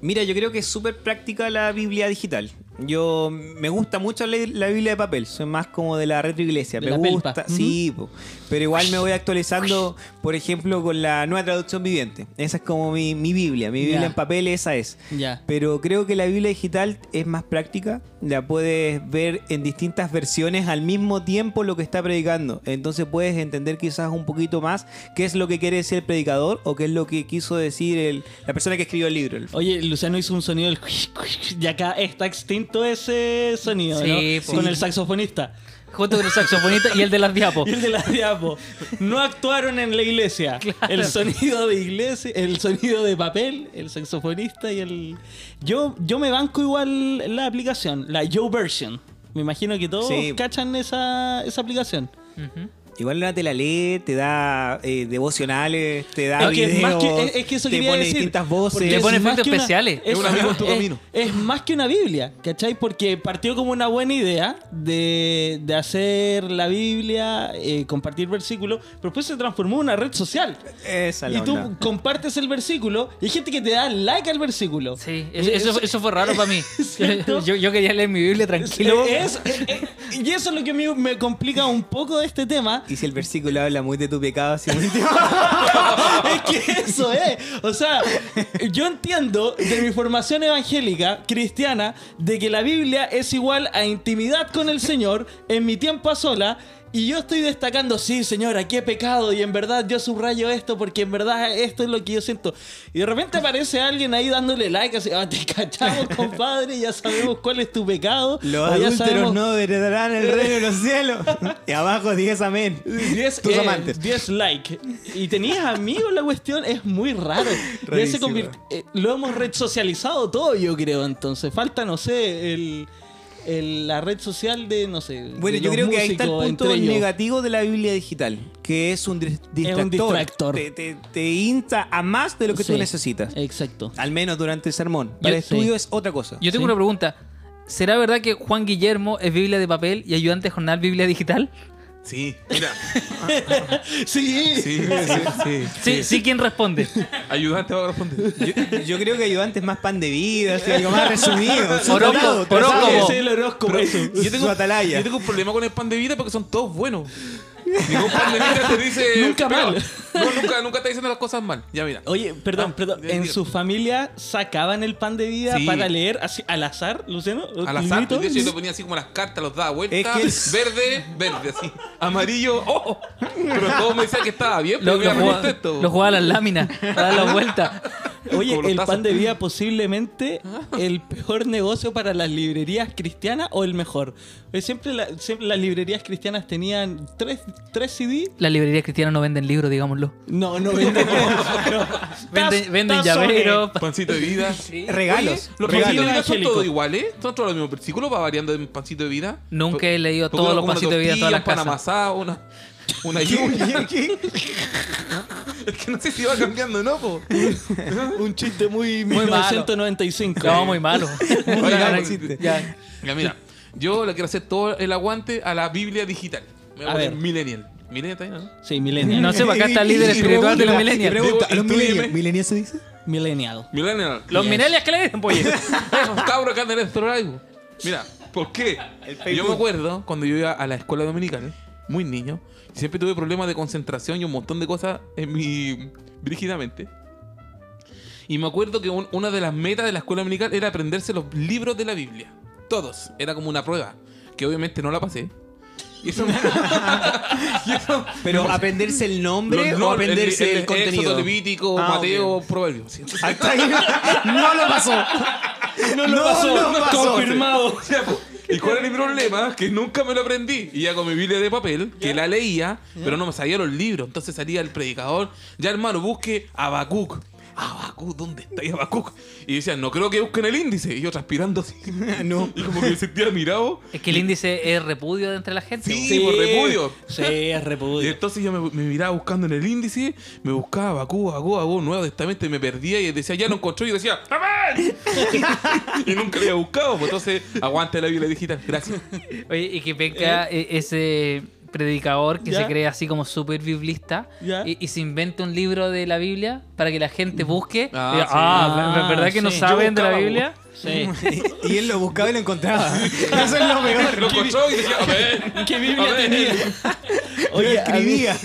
Mira, yo creo que es súper práctica la Biblia digital. Yo me gusta mucho leer la Biblia de papel, soy más como de la retroiglesia. De Me la gusta, pelpa. sí, pero igual me voy actualizando, por ejemplo, con la nueva traducción viviente. Esa es como mi, mi Biblia, mi Biblia en papel, esa es. Ya. Pero creo que la Biblia digital es más práctica, la puedes ver en distintas versiones al mismo tiempo lo que está predicando. Entonces puedes entender quizás un poquito más qué es lo que quiere decir el predicador o qué es lo que quiso decir el- la persona que escribió el libro. Oye, Luciano hizo un sonido del y acá está extinto ese sonido, Sí, ¿no? Con el saxofonista. Junto con el saxofonista y el de las diapos. Y el de la diapo. No actuaron en la iglesia. El sonido de iglesia, el sonido de papel, el saxofonista y el. Yo, yo me banco igual la aplicación, la Yo Version. Me imagino que todos Sí. cachan esa, esa aplicación. Ujú. Igual una te la lee, te da eh, devocionales, te da Es que, es videos, más que- es- es que eso te pone decir, distintas voces. es pone efectos especiales. Es, Es un amigo en tu es- camino. es más que una Biblia, ¿cachai? Porque partió como una buena idea de, de hacer la Biblia, eh, compartir versículos, pero después se transformó en una red social. Esa es Y la tú onda. compartes el versículo y hay gente que te da like al versículo. Sí, eso, eso, eso fue raro para mí. Yo, yo quería leer mi Biblia tranquilo. Es- es- es- y eso es lo que me, me complica un poco de este tema. Y si el versículo habla muy de tu pecado, así muy es que eso es. O sea, yo entiendo de mi formación evangélica, cristiana, de que la Biblia es igual a intimidad con el Señor en mi tiempo a sola. Y yo estoy destacando, sí, Señor, aquí he pecado y en verdad yo subrayo esto porque en verdad esto es lo que yo siento. Y de repente aparece alguien ahí dándole like, así, ah, te cachamos, compadre, ya sabemos cuál es tu pecado. Los adúlteros sabemos- no heredarán el reino de los cielos. y abajo 10 amén. 10 Tus eh, amantes. 10 like. Y tenías amigos, la cuestión es muy raro. Se convirt- eh, lo hemos red socializado todo, yo creo. Entonces, falta, no sé, el, el- la red social de, no sé. Bueno, de yo los creo que ahí está el punto negativo de la Biblia digital, que es un dis- distractor. distractor. Te, te, te insta a más de lo que tú necesitas. Exacto. Al menos durante el sermón. Para el sí. estudio es otra cosa. Yo tengo Sí. una pregunta. ¿Será verdad que Juan Guillermo es Biblia de papel y ayudante jornal Biblia digital? Sí, mira. Sí. Sí, sí, sí. Sí, sí, ¿quién responde? Ayudante va a responder. Yo, yo creo que ayudante es más pan de vida, así, algo más resumido. Su Horóscopo, horóscopo. Yo tengo, Su atalaya. yo tengo un problema con el pan de vida porque son todos buenos. Ningún pan de vida te dice. Nunca pero- mal. No, nunca, nunca te diciendo las cosas mal. Ya mira. Oye, perdón, Ah, perdón. ¿En su familia sacaban el pan de vida Sí. para leer así al azar, Luciano? Al azar, de hecho, yo lo ponía así como las cartas, los daba vuelta. Es que es- Verde, verde, así. Amarillo, oh, oh. Pero todos me decían que estaba bien, Lo, pero lo mira, jugaba, lo jugaba a las láminas, para dar la vuelta. Oye, el pan de vida posiblemente el peor negocio para las librerías cristianas o el mejor. Porque Siempre, la- siempre las librerías cristianas tenían tres, tres CD. Las librerías cristianas no venden libros, digámoslo. No, no venden. no. Venden, llaveros. Pancito de vida. Regalos. Los pancitos regalos. de vida son todos iguales. Son todos los mismos versículos, va variando en pancito de vida. Nunca he leído todos los pancitos de vida todas las casas. una, una yuya. Es que no sé si va cambiando, ¿no? Po? Un chiste muy, Muy malo. 1995. No, muy malo. Oiga, Ya. Ya, mira, yo le quiero hacer todo el aguante a la Biblia digital. Me voy A a poner ver. Millennial. Millennial también, ¿no? Sí, millennial. No sé, para acá está el líder espiritual de los millennials. Pregunta, ¿a los Inclúyeme. millennials millennials se dice? Millennial. Millennial. Los millennials que le dicen, pues. Esos cabros que andan en el algo. Mira, ¿por qué? Yo me acuerdo cuando yo iba a la escuela dominical, muy niño, siempre tuve problemas de concentración y un montón de cosas en mi. brígidamente. Y me acuerdo que un- una de las metas de la escuela dominical era aprenderse los libros de la Biblia. Todos. Era como una prueba. Que obviamente no la pasé. Y eso, y eso Pero aprenderse el nombre los o no- aprenderse el, Éxodo, contenido. Levítico, Ah, Mateo, ok. Proverbios. Sí, Hasta ahí no lo pasó. No lo pasó. lo pasó. Confirmado. ¿Y cuál era mi problema? Que nunca me lo aprendí. Y ya con mi Biblia de papel, que la leía, pero no me sabía los libros. Entonces salía el predicador, ya hermano, busque Habacuc. Habacuc, ¿dónde está ahí Habacuc? Y decían, no creo que busquen el índice. Y yo transpirando así. No. Y como que me sentía admirado. Es que el índice es repudio de entre la gente. Sí, por repudio. Sí, es Y repudio. entonces yo me, me miraba buscando en el índice, me buscaba Habacuc, Habacuc, Habacuc, Nuevo Testamento y me perdía y decía, ya lo encontró y yo decía, ¡Amén! y nunca había buscado. Pues entonces, aguante la Biblia digital. Gracias. Oye, y que venga e- ese predicador que ¿Ya? se cree así como súper biblista y, y se inventa un libro de la Biblia para que la gente busque. Ah, Diga, sí. ah, ¿ver- ¿verdad que no sí. saben de la Biblia? Sí. Y él lo buscaba y lo encontraba. Eso es lo peor. Lo encontró y decía, ¡Amén! ¿Qué Biblia Amén. tenía? Oye, a escribía.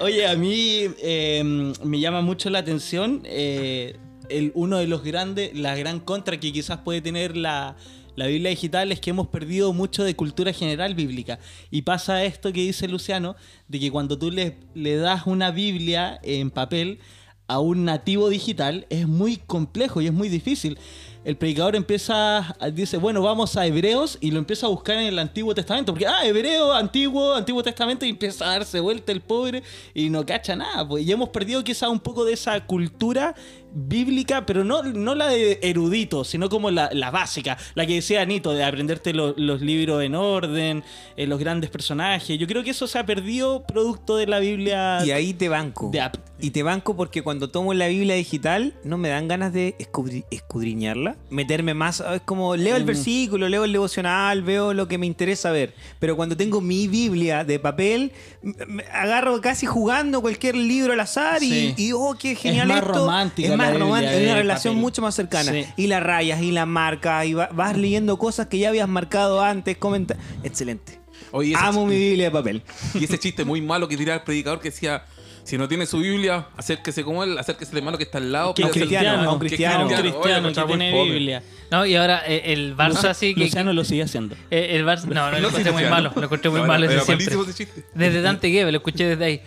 oye, a mí eh, me llama mucho la atención eh, el, uno de los grandes, la gran contra que quizás puede tener la, la Biblia digital es que hemos perdido mucho de cultura general bíblica. Y pasa esto que dice Luciano, de que cuando tú le, das una Biblia en papel a un nativo digital es muy complejo y es muy difícil. El predicador empieza, dice, bueno, vamos a Hebreos y lo empieza a buscar en el Antiguo Testamento. Porque, ah, Hebreo, Antiguo, Antiguo Testamento y empieza a darse vuelta el pobre y no cacha nada. Pues. Y hemos perdido quizá un poco de esa cultura bíblica, pero no, no la de erudito, sino como la, la básica, la que decía Anito, de aprenderte lo- los libros en orden, eh, los grandes personajes. Yo creo que eso se ha perdido producto de la Biblia. Y ahí te banco. De. Y te banco porque cuando tomo la Biblia digital no me dan ganas de escudri- escudriñarla, meterme más. Es como leo el Mm. versículo, leo el devocional, veo lo que me interesa ver. Pero cuando tengo mi Biblia de papel, me agarro casi jugando cualquier libro al azar y, Sí. y, oh, qué genial más esto. romántica Es más la romántica, es de una relación papel. mucho más cercana. Sí. Y las rayas y las marcas, y va- vas leyendo cosas que ya habías marcado antes, comenta. Excelente. Oye, Amo mi Biblia de papel. Y ese chiste muy malo que tiraba el predicador que decía, si no tiene su Biblia, acérquese como él, acérquese al hermano que está al lado. Que cristiano, cristiano, un cristiano. un cristiano que tiene. Biblia. No, y ahora eh, el Barça sí que. Luciano lo sigue haciendo. eh, el Barça, no, no, lo No, encontré muy malo. Lo encontré muy No, malo era- ese era siempre. malísimo ese chiste. Desde Dante Gebel, lo escuché desde ahí.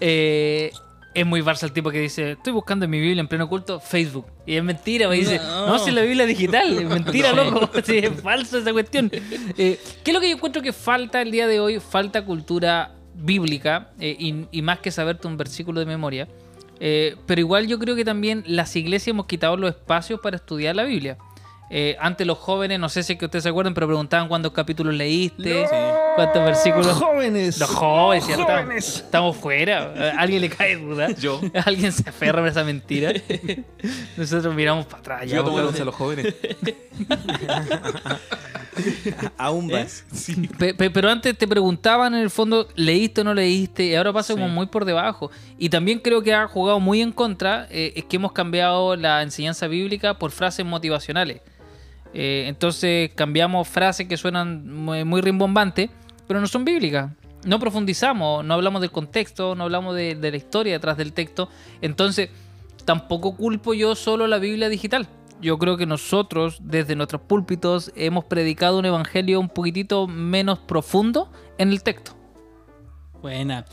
Eh, es muy Barça el tipo que dice, estoy buscando en mi Biblia en pleno culto Facebook. Y es mentira, me dice, No. no, si es la Biblia digital. Es mentira, No. loco. Sí, es falso esa cuestión. Eh, ¿Qué es lo que yo encuentro que falta el día de hoy? Falta cultura bíblica eh, y, y más que saberte un versículo de memoria. Eh, pero igual yo creo que también las iglesias hemos quitado los espacios para estudiar la Biblia. Eh, antes los jóvenes, no sé si es que ustedes se acuerdan, pero preguntaban cuántos capítulos leíste, cuántos versículos. jóvenes. Los jóvenes, ¿cierto? Estamos fuera. ¿A alguien le cae duda? Yo. ¿Alguien se aferra a esa mentira? Nosotros miramos para atrás. Yo ya, tomo a los jóvenes. Aún vas. Pe- pe- pero antes te preguntaban en el fondo, ¿leíste o no leíste? Y ahora pasa como muy por debajo. Y también creo que ha jugado muy en contra, eh, es que hemos cambiado la enseñanza bíblica por frases motivacionales. Eh, entonces cambiamos frases que suenan muy, muy rimbombantes, pero no son bíblicas. No profundizamos, no hablamos del contexto, no hablamos de, la historia detrás del texto. Entonces, tampoco culpo yo solo la Biblia digital. Yo creo que nosotros, desde nuestros púlpitos, hemos predicado un evangelio un poquitito menos profundo en el texto. Buena.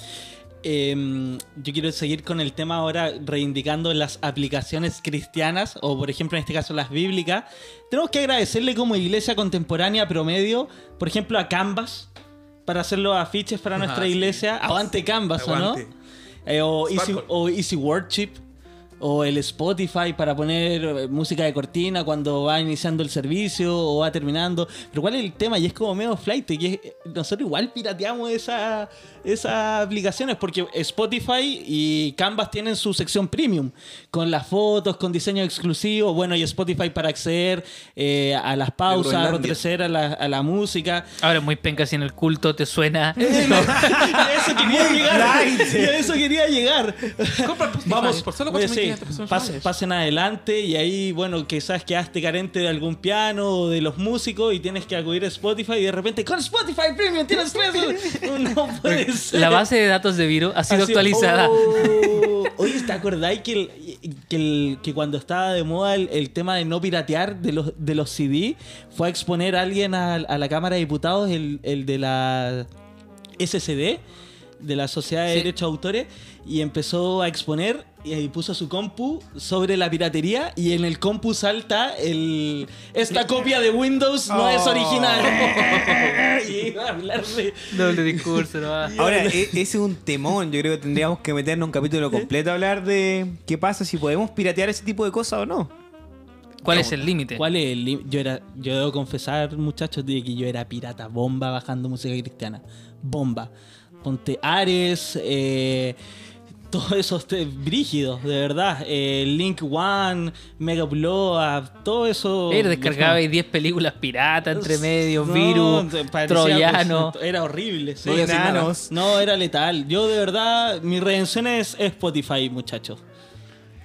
Em, yo quiero seguir con el tema ahora, reivindicando las aplicaciones cristianas, o por ejemplo en este caso las bíblicas. Tenemos que agradecerle como iglesia contemporánea promedio, por ejemplo a Canvas, para hacer los afiches para nuestra sí. iglesia. Aguante Canvas, ¿o no? Eh, o, Easy, o Easy Worship. O el Spotify para poner eh, música de cortina cuando va iniciando el servicio o va terminando. Pero ¿cuál es el tema? Y es como medio flight, que es- nosotros igual pirateamos esa- esas aplicaciones porque Spotify y Canvas tienen su sección premium con las fotos, con diseño exclusivo, bueno, y Spotify para acceder eh, a las pausas, Groenlandia. retroceder a la, a la música. Ahora es muy penca si en el culto te suena. y a eso quería llegar. Y a eso quería llegar. Compra el Spotify, Vamos, por solo oye, 4.500 mensuales. pasen adelante y ahí, bueno, quizás quedaste carente de algún piano o de los músicos y tienes que acudir a Spotify y de repente con Spotify Premium tienes pesos. No puede ser. La base de datos de Viro ha sido Así, actualizada. oh. Oye, ¿te acordáis que, el- que, el- que cuando estaba de moda el, el tema de no piratear de los, de los CD, fue a exponer a alguien a, a la Cámara de Diputados, el, el de la SCD, de la Sociedad de Sí. Derechos de Autores, y empezó a exponer y ahí puso su compu sobre la piratería y en el compu salta el esta copia de Windows no es original. y iba a hablar de... Doble discurso, no va. Ahora, e- ese es un temón. Yo creo que tendríamos que meternos un capítulo completo a hablar de qué pasa si podemos piratear ese tipo de cosas o no. ¿Cuál es el límite? ¿Cuál es el Yo era, yo debo confesar, muchachos, de que yo era pirata, bomba bajando música cristiana. Bomba. Ponte Ares, eh, todos esos brígidos, de verdad. Eh, Link One, Mega Upload, todo eso. Era descargaba 10 películas piratas entre medios, No, virus, troyano. pues, era horrible. sí. No era letal. Yo de verdad, mi redención es Spotify, muchachos.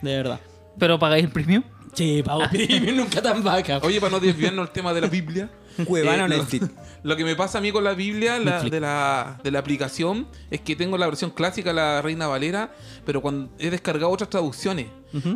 De verdad. Pero pagáis el premium. Sí, pago premium, nunca tan vaca. Oye, para no desviarnos el tema de la Biblia. Cuevana o lo- Netflix. Lo que me pasa a mí con la Biblia la- de, la, de la aplicación es que tengo la versión clásica, la Reina Valera, pero cuando he descargado otras traducciones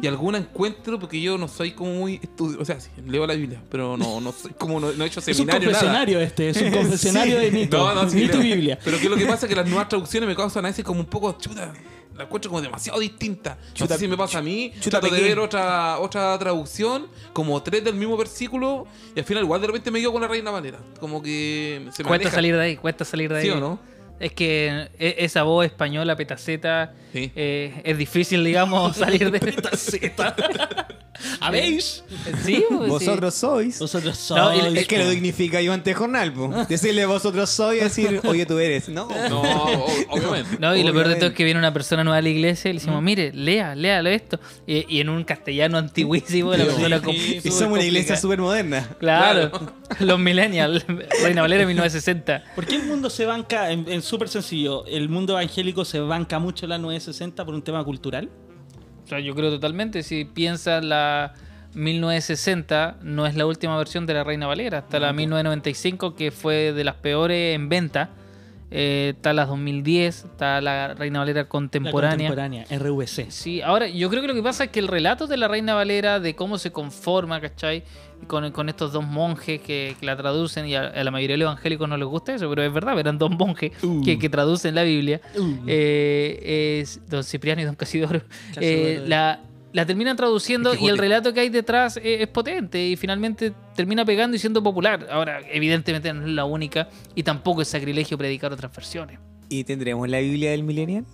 y alguna encuentro, porque yo no soy como muy estudioso, o sea, sí, leo la Biblia, pero no, no soy como, no, no he hecho Es un seminario, nada. confesionario este, es un confesionario de Nito. No, no, sí, Nito. Biblia. Pero que lo que pasa es que las nuevas traducciones me causan a veces como un poco chuta. La encuentro como demasiado distinta. No Chuta- sé si me pasa a mí. chuta trato de ver otra, otra traducción, como tres del mismo versículo, y al final igual de repente me quedo con la Reina Valera. Como que se me Cuesta aleja. salir de ahí, cuesta salir de ahí. ¿Sí o no? Es que e- esa voz española, petaceta, Sí. eh, es difícil, digamos, salir de ¿Habéis? Sí, pues, sí. Vosotros sois. Vosotros No, sois. Es que lo dignifica Iván Tejornal, po. Decirle vosotros sois y decir, oye, tú eres. No. No, obviamente. No, y lo peor de todo es que viene una persona nueva a la iglesia y le decimos, mire, lea, léalo esto. Y, y en un castellano antiguísimo, la persona sí. Y somos una iglesia súper moderna. Claro, los millennials, Reina Valera 1960. ¿Por qué el mundo se banca, en, en súper sencillo, el mundo evangélico se banca mucho la 960 por un tema cultural? O sea, yo creo totalmente, si piensas la 1960, no es la última versión de la Reina Valera, está la 1995 que fue de las peores en venta. Eh, está la 2010, está la Reina Valera La contemporánea. contemporánea, RVC. Sí, ahora yo creo que lo que pasa es que el relato de la Reina Valera, de cómo se conforma, ¿cachai? Con, con estos dos monjes que, que la traducen, y a, a la mayoría de los evangélicos no les gusta eso, pero es verdad, eran dos monjes que, que traducen la Biblia, Uh. eh, es don Cipriano y don Casidoro, eh, la, la terminan traduciendo y el relato que hay detrás es, es potente y finalmente termina pegando y siendo popular. Ahora, evidentemente no es la única y tampoco es sacrilegio predicar otras versiones. ¿Y tendremos la Biblia del Millennial?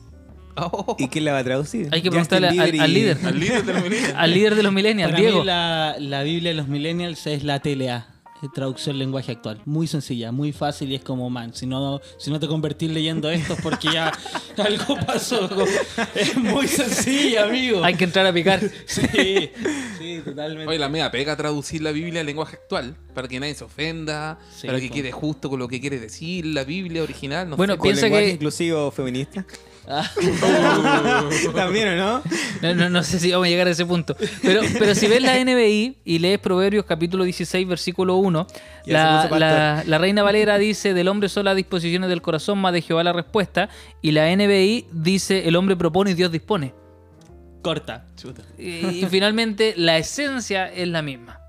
Oh, ¿Y quién la va a traducir? Hay que preguntarle al- al líder. al líder del milenio. Al líder de los millennials, Para Diego. mí la, la Biblia de los millennials es la TLA, traducción lenguaje actual. Muy sencilla, muy fácil y es como, man, si no, si no te convertís leyendo esto es porque ya algo pasó. Es muy sencilla, amigo. Hay que entrar a picar. Sí, sí, totalmente. Oye, la media pega traducir la Biblia al lenguaje actual, para que nadie se ofenda, Sí, para que quede justo con lo que quiere decir la Biblia original. No Bueno, sé. ¿Con Piensa lenguaje que- inclusivo feminista? Ah, También, ¿o no? No, no- no sé si vamos a llegar a ese punto. Pero, pero si ves la NBI y lees Proverbios capítulo 16, versículo 1, Ya la, la- Reina Valera dice, del hombre son las disposiciones del corazón, más de Jehová la respuesta. Y la NBI dice, el hombre propone y Dios dispone. corta. Chuta. Y, y finalmente la esencia es la misma.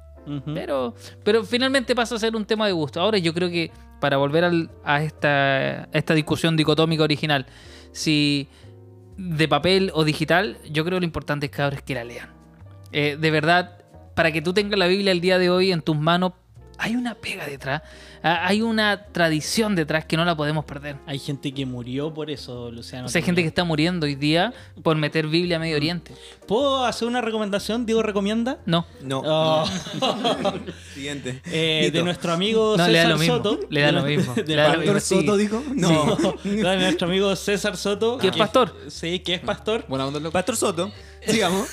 Pero, pero finalmente pasa a ser un tema de gusto. Ahora yo creo que para volver al- a, esta, a esta discusión dicotómica original, si de papel o digital, yo creo lo importante es que la lean. Eh, de verdad, para que tú tengas la Biblia el día de hoy en tus manos, hay una pega detrás, hay una tradición detrás que no la podemos perder. Hay gente que murió por eso, Luciano. O sea, hay gente que está muriendo hoy día por meter Biblia a Medio Oriente. ¿Puedo hacer una recomendación? Diego recomienda. No. No. Oh. Siguiente. Eh, de nuestro amigo No, César le da lo mismo. Soto. Le da lo mismo. De Pastor mismo. ¿Pastor Soto dijo? No, de nuestro amigo César Soto. ¿Que es pastor? Sí, que es pastor. Buena onda, loco. Pastor Soto. Sigamos.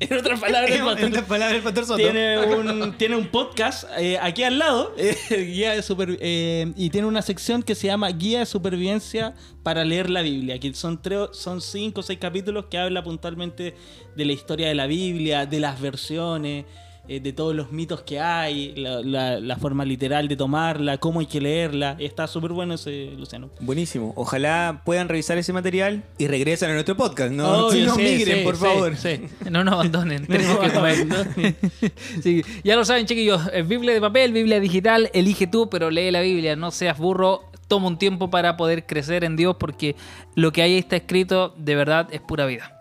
en otras palabras, el en pastor otras palabras, el Pastor Soto. tiene un, tiene un podcast eh, aquí al lado eh, guía de eh, y tiene una sección que se llama Guía de Supervivencia para leer la Biblia. Que son, tres, son cinco o seis capítulos que habla puntualmente de la historia de la Biblia, de las versiones, eh, de todos los mitos que hay, la, la- la forma literal de tomarla, cómo hay que leerla. Está súper bueno ese, Luciano. Buenísimo. Ojalá puedan revisar ese material y regresen a nuestro podcast. No, Obvio, no sí, migren, sí, por sí, favor. sí. No nos abandonen. Tenemos No que nos comer. abandonen. Sí, ya lo saben, chiquillos. eh, Biblia de papel, Biblia digital. Elige tú, pero lee la Biblia. No seas burro. Toma un tiempo para poder crecer en Dios porque lo que ahí está escrito de verdad es pura vida.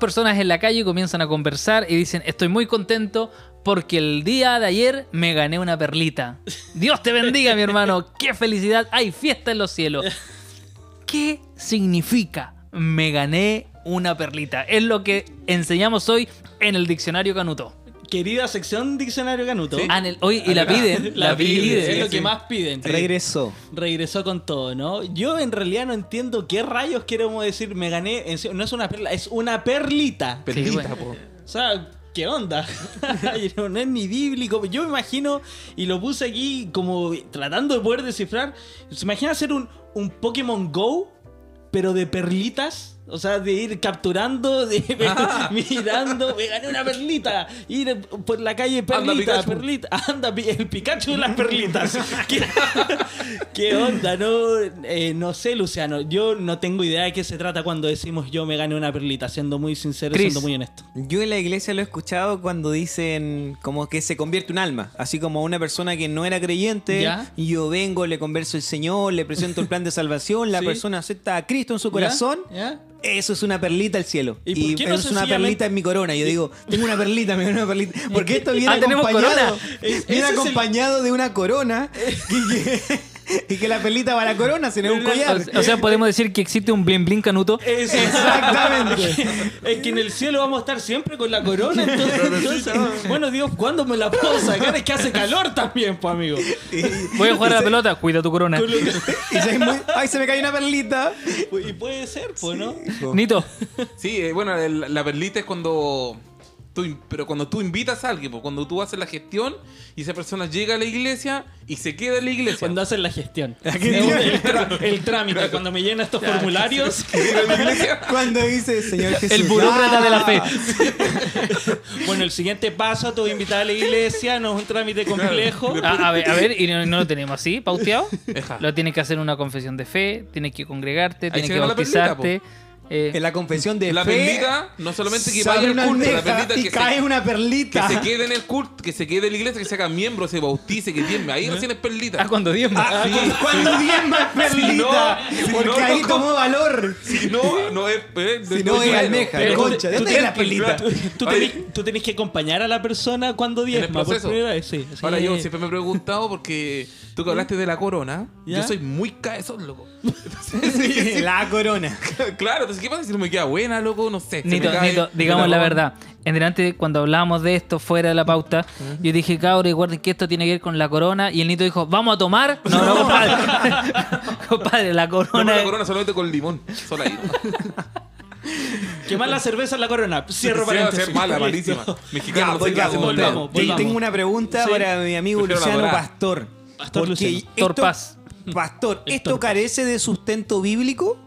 Personas en la calle comienzan a conversar y dicen, estoy muy contento porque el día de ayer me gané una perlita. Dios te bendiga, mi hermano. Qué felicidad. Hay fiesta en los cielos. ¿Qué significa me gané una perlita? Es lo que enseñamos hoy en el diccionario Canuto. Querida sección Diccionario Canuto. Ah, el- oye, y la piden, la, piden. es lo sí, que más piden. Regresó. regresó con todo, ¿no? Yo en realidad no entiendo qué rayos queremos decir me gané. No es una perla, es una perlita. Perlita, bueno. po. O sea, ¿qué onda? no, no es ni bíblico. Yo me imagino, y lo puse aquí como tratando de poder descifrar. ¿Se imagina hacer un, un Pokémon Go, pero de perlitas? O sea, de ir capturando, de mirando, me gané una perlita. Ir por la calle, perlita, Pikachu. perlita. Anda, el Pikachu de las perlitas. ¿Qué, qué onda? No, eh, no sé, Luciano. Yo no tengo idea de qué se trata cuando decimos yo me gané una perlita, siendo muy sincero, Chris. siendo muy honesto. Yo en la iglesia lo he escuchado cuando dicen como que se convierte un alma, así como una persona que no era creyente, ¿Ya? y yo vengo, le converso el Señor, le presento el plan de salvación, la Sí. persona acepta a Cristo en su corazón, ¿Ya? Eso es una perlita al cielo. ¿Y Y, no es una perlita en mi corona. Yo digo, tengo una perlita, me una perlita. Porque esto viene Ah, ¿tenemos acompañado, viene el- acompañado de una corona que, y que la perlita va a la corona, sino un collar. O, o sea, podemos decir que existe un blin blin canuto. Es- Exactamente. Es que en el cielo vamos a estar siempre con la corona. Entonces, entonces, bueno, Dios, ¿cuándo me la puedo sacar? Es que hace calor también, pues, amigo. Voy a jugar a la pelota, cuida tu corona. Y se, muy- ay, se me cayó una perlita. Y puede ser, pues, ¿no? Nito, Sí, eh, bueno, el- la perlita es cuando. Tú, pero cuando tú invitas a alguien, pues, cuando tú haces la gestión y esa persona llega a la iglesia y se queda en la iglesia. Cuando hacen la gestión. qué el, el trámite, cuando me llena estos formularios. Cuando dice Señor Jesús. el burócrata de la fe. Bueno, el siguiente paso, te voy a invitar a la iglesia, no es un trámite complejo. A, a ver, a ver, y no, no lo tenemos así, pauteado. Eja. Lo tienes que hacer una confesión de fe, tienes que congregarte, tienes que gana la perlita, bautizarte. Eh, En la confesión de La fe. perlita, no solamente que vaya al una culto, la perlita que cae se, una que perlita. se quede en el culto, que se quede en la iglesia, que se haga miembro, se bautice, que diezme. Ahí recién es perlita. ah, cuando diezma. Ah, cuando diezma es perlita. Si no, si porque no, ahí no, tomó valor. Si no, no es. eh, Si no, es almeja. Pero concha. ¿De tú dónde es la perlita? Tú, tenés, tú tenés que acompañar a la persona cuando En el diezma. por proceso. primera vez, sí, sí. Ahora yo siempre me he preguntado porque tú que hablaste de la corona, yo soy muy cabezón, loco. La corona. claro, entonces ¿qué pasa si no me queda buena, loco? No sé. Nito, Nito, digamos la verdad. En delante, cuando hablábamos de esto fuera de la pauta, yo dije, cabrón, guarden que esto tiene que ver con la corona. Y el Nito dijo, ¿vamos a tomar? No, no, compadre. compadre, la No, corona. pero la corona solamente con limón. Solo ahí. Quemar la cerveza en la corona. Cierro va a ser mala, malísima. Mexicano, no sé qué volvamos, hacen volvamos, ustedes. volvamos. Yo tengo una pregunta Sí. para mi amigo Prefiero Luciano. Pastor. Pastor Luciano. Pastor, El ¿esto carece de sustento bíblico?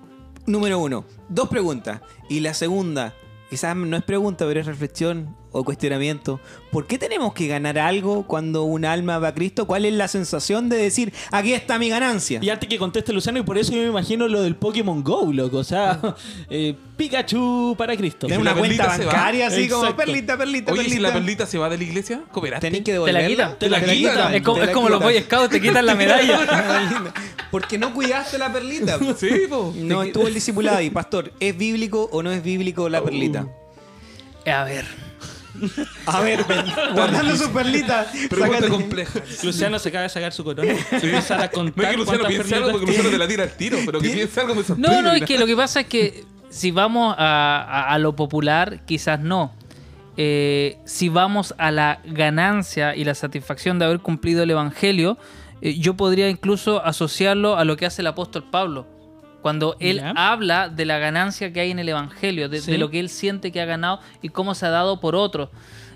Número uno. Dos preguntas. Y la segunda, quizás no es pregunta, pero es reflexión o cuestionamiento. ¿Por qué tenemos que ganar algo cuando un alma va a Cristo? ¿Cuál es la sensación de decir, aquí está mi ganancia? Y antes que conteste Luciano, y por eso yo me imagino lo del Pokémon Go, loco. O sea, eh, Pikachu para Cristo. Si una cuenta bancaria así como perlita, perlita, Oye, perlita. si la perlita se va de la iglesia, ¿cooperaste? Tenés que Te la devolverla. quitan. Te la quitan. Es como, Te es como los. Boy Scouts, te quitan la medalla. Porque no cuidaste la perlita. Sí, po. No estuvo el discipulado ahí. Pastor, ¿es bíblico o no es bíblico la perlita? A ver. A ver, ven, guardando sus perlitas. Pregunta compleja. Luciano se acaba de sacar su corona. Empezar a No contar es que Luciano cuántas piense algo porque perlitas Luciano te la tira al tiro, pero que piense algo me sorprende. No, no, es que lo que pasa es que si vamos a, a- a lo popular, quizás no. Eh, si vamos a la ganancia y la satisfacción de haber cumplido el Evangelio, eh, yo podría incluso asociarlo a lo que hace el apóstol Pablo. Cuando él habla de la ganancia que hay en el Evangelio, de, Sí. de lo que él siente que ha ganado y cómo se ha dado por otros.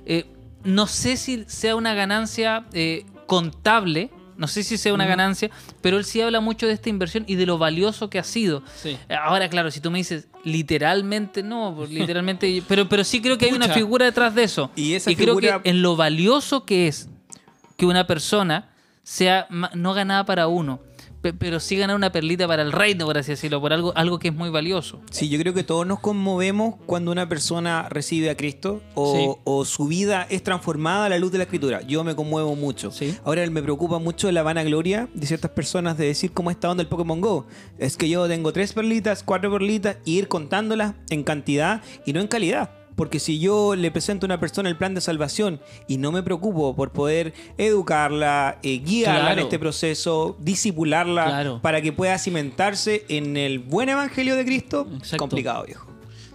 Eh, no sé si sea una ganancia eh, contable, no sé si sea una ganancia, pero él sí habla mucho de esta inversión y de lo valioso que ha sido. Sí. Ahora, claro, si tú me dices literalmente, no, pues, literalmente, pero, pero sí creo que hay una figura detrás de eso. Y esa creo figura- que en lo valioso que es que una persona sea no ganada para uno, pero sí ganar una perlita para el reino, por así decirlo, por algo, algo que es muy valioso. Sí, yo creo que todos nos conmovemos cuando una persona recibe a Cristo o, Sí. o su vida es transformada a la luz de la Escritura. Yo me conmuevo mucho. Sí. Ahora me preocupa mucho la vanagloria de ciertas personas de decir cómo está onda el Pokémon Go. Es que yo tengo tres perlitas, cuatro perlitas, y ir contándolas en cantidad y no en calidad. Porque si yo le presento a una persona el plan de salvación y no me preocupo por poder educarla, eh, guiarla en este proceso, disipularla Claro. para que pueda cimentarse en el buen evangelio de Cristo, Exacto. complicado, viejo.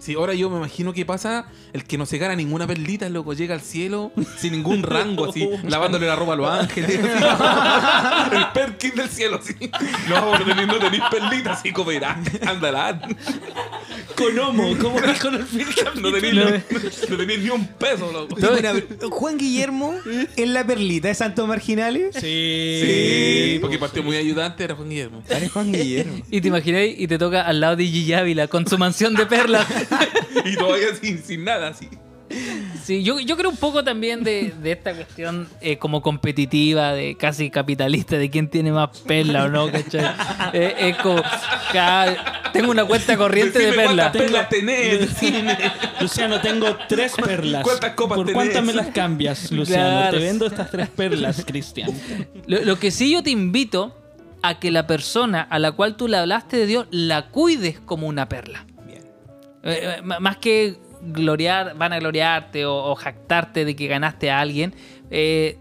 Sí, ahora yo me imagino que pasa el que no se gana ninguna perlita, loco, llega al cielo sin ningún rango, así, lavándole la ropa a los ángeles. así. el Perkin del cielo, así. No, no tenéis no tenéis perlitas, así como irá, ándala. Con homo, como dijo en el fin No tenéis, no tenéis ni un peso, loco. Juan Guillermo en la perlita de Santos Marginales. Sí, porque partió muy ayudante, era Juan Guillermo. Eres Juan Guillermo. Y te imagináis y te toca al lado de Gigi Ávila con su mansión de perlas. Y todavía sin, sin nada, así. Sí, yo, yo creo un poco también de, de esta cuestión eh, como competitiva, de casi capitalista, de quién tiene más perla o no, ¿cachai? Eh, es como, tengo una cuenta corriente de Decime perla. cuántas perlas tenés, decime. Luciano, tengo tres perlas. ¿Cuántas copas ¿Por tenés? cuántas me las cambias, Luciano? Claro. Te vendo estas tres perlas, Cristian. Lo, lo que sí yo te invito a que la persona a la cual tú le hablaste de Dios la cuides como una perla. Eh, eh, más que gloriar, van a gloriarte o, o jactarte de que ganaste a alguien, eh,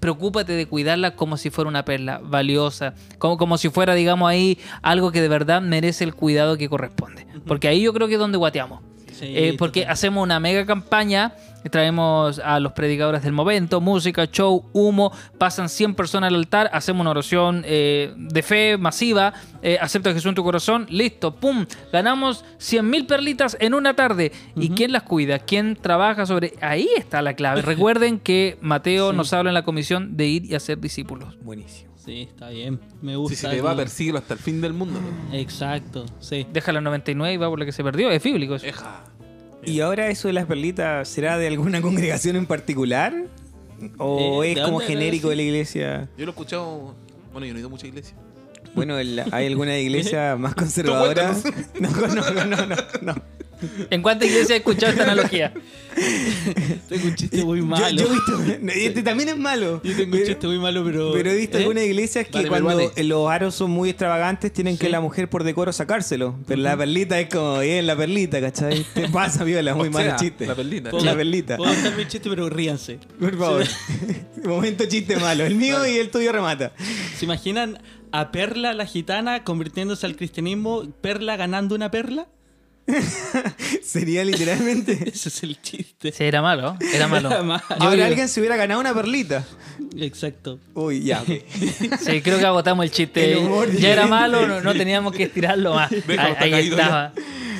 preocúpate de cuidarla como si fuera una perla valiosa, como, como si fuera, digamos, ahí algo que de verdad merece el cuidado que corresponde. Porque ahí yo creo que es donde guateamos. Sí, Eh, porque total. hacemos una mega campaña, traemos a los predicadores del momento, música, show, humo, pasan 100 personas al altar, hacemos una oración eh, de fe masiva, eh, acepta a Jesús en tu corazón, listo, pum, ganamos 100 mil perlitas en una tarde. ¿Y quién las cuida? ¿Quién trabaja sobre...? Ahí está la clave. Recuerden que Mateo nos habla en la comisión de ir y hacer discípulos. Buenísimo. Sí, está bien. Me Si gusta. se te va, el- persíguelo hasta el fin del mundo. Exacto, sí. Deja la 99 y va por la que se perdió, es bíblico eso. Eja. ¿Y ahora eso de las perlitas será de alguna congregación en particular? ¿O Eh, es ¿de como dónde genérico de la iglesia? Yo lo he escuchado. Bueno, yo no he ido a mucha iglesia. Bueno, el- ¿hay alguna iglesia más conservadora? No, no, no, no, no, no. ¿En cuántas iglesias he escuchado esta analogía? Tengo un chiste muy Yo, malo. yo he visto, este también es malo. Yo tengo un chiste muy malo, pero. Pero he visto ¿Eh? algunas iglesias que Vale, cuando vale. los aros son muy extravagantes tienen que la mujer por decoro sacárselo. Pero la perlita es como bien la perlita, ¿cachai? Te pasa, viola, muy O malo sea, chiste. La perlita. ¿Puedo- La perlita. Puedo contar mi chiste, pero ríanse. Por favor. Momento chiste malo. El mío y el tuyo remata. ¿Se imaginan a Perla, la gitana, convirtiéndose al cristianismo? ¿Perla ganando una perla? Sería literalmente. Ese es el chiste. Sí, era malo, era malo. Era malo. Ahora alguien se hubiera ganado una perlita. Exacto. Uy, ya. Sí, creo que agotamos el chiste. El humor ya era malo, no, no teníamos que estirarlo más. Ahí, ahí estaba.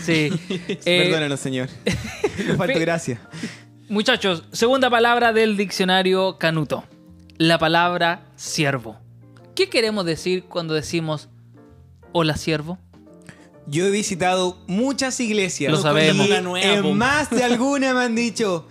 Sí. Eh, Perdónanos, señor. Falta Fe- gracia. muchachos, segunda palabra del diccionario Canuto. La palabra siervo. ¿Qué queremos decir cuando decimos hola siervo? Yo he visitado muchas iglesias. Lo sabemos. Y en más de alguna me han dicho,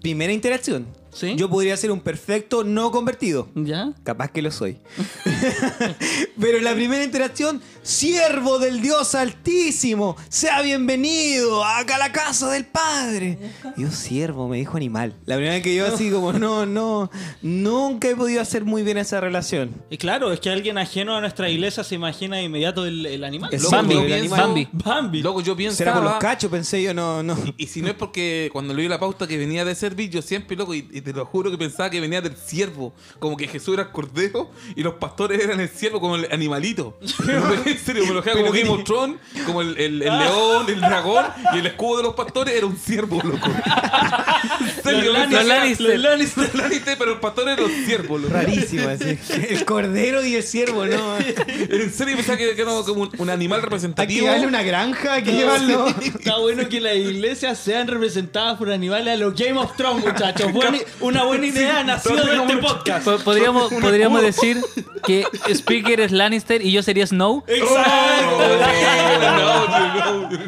primera interacción. ¿Sí? yo podría ser un perfecto no convertido. ¿Ya? Capaz que lo soy. Pero en la primera interacción, siervo del Dios Altísimo, sea bienvenido acá a la casa del Padre. Yo, siervo, me dijo animal. La primera vez que yo así como, no, no, nunca he podido hacer muy bien esa relación. Y claro, es que alguien ajeno a nuestra iglesia se imagina de inmediato el, el animal. El Loco, Bambi, el pienso- Bambi. Bambi. Loco, yo pienso. Será por los cachos, pensé yo, no, no. Y si no es porque cuando leí la pauta que venía de servir, yo siempre, loco, y, y te lo juro que pensaba que venía del siervo. Como que Jesús era el cordero y los pastores eran el siervo, como el animalito. No, en serio, me lo como Game of Thrones, como el, el- el león, el dragón y el escudo de los pastores era un siervo, loco. En serio, Los Lannister. los Lannister, los Lannister, pero el pastor era un siervo, loco. Rarísimo, así. El cordero y el siervo, ¿no? En serio pensaba que, que era como un, un animal Hay que representativo. una granja, hay que llevarlo. Está bueno que las iglesias sean representadas por animales a los Game of Thrones, muchachos. Una buena idea nació de este podcast. Po- Podríamos, podríamos decir que Speaker es Lannister y yo sería Snow. Exacto. No, no, no, no.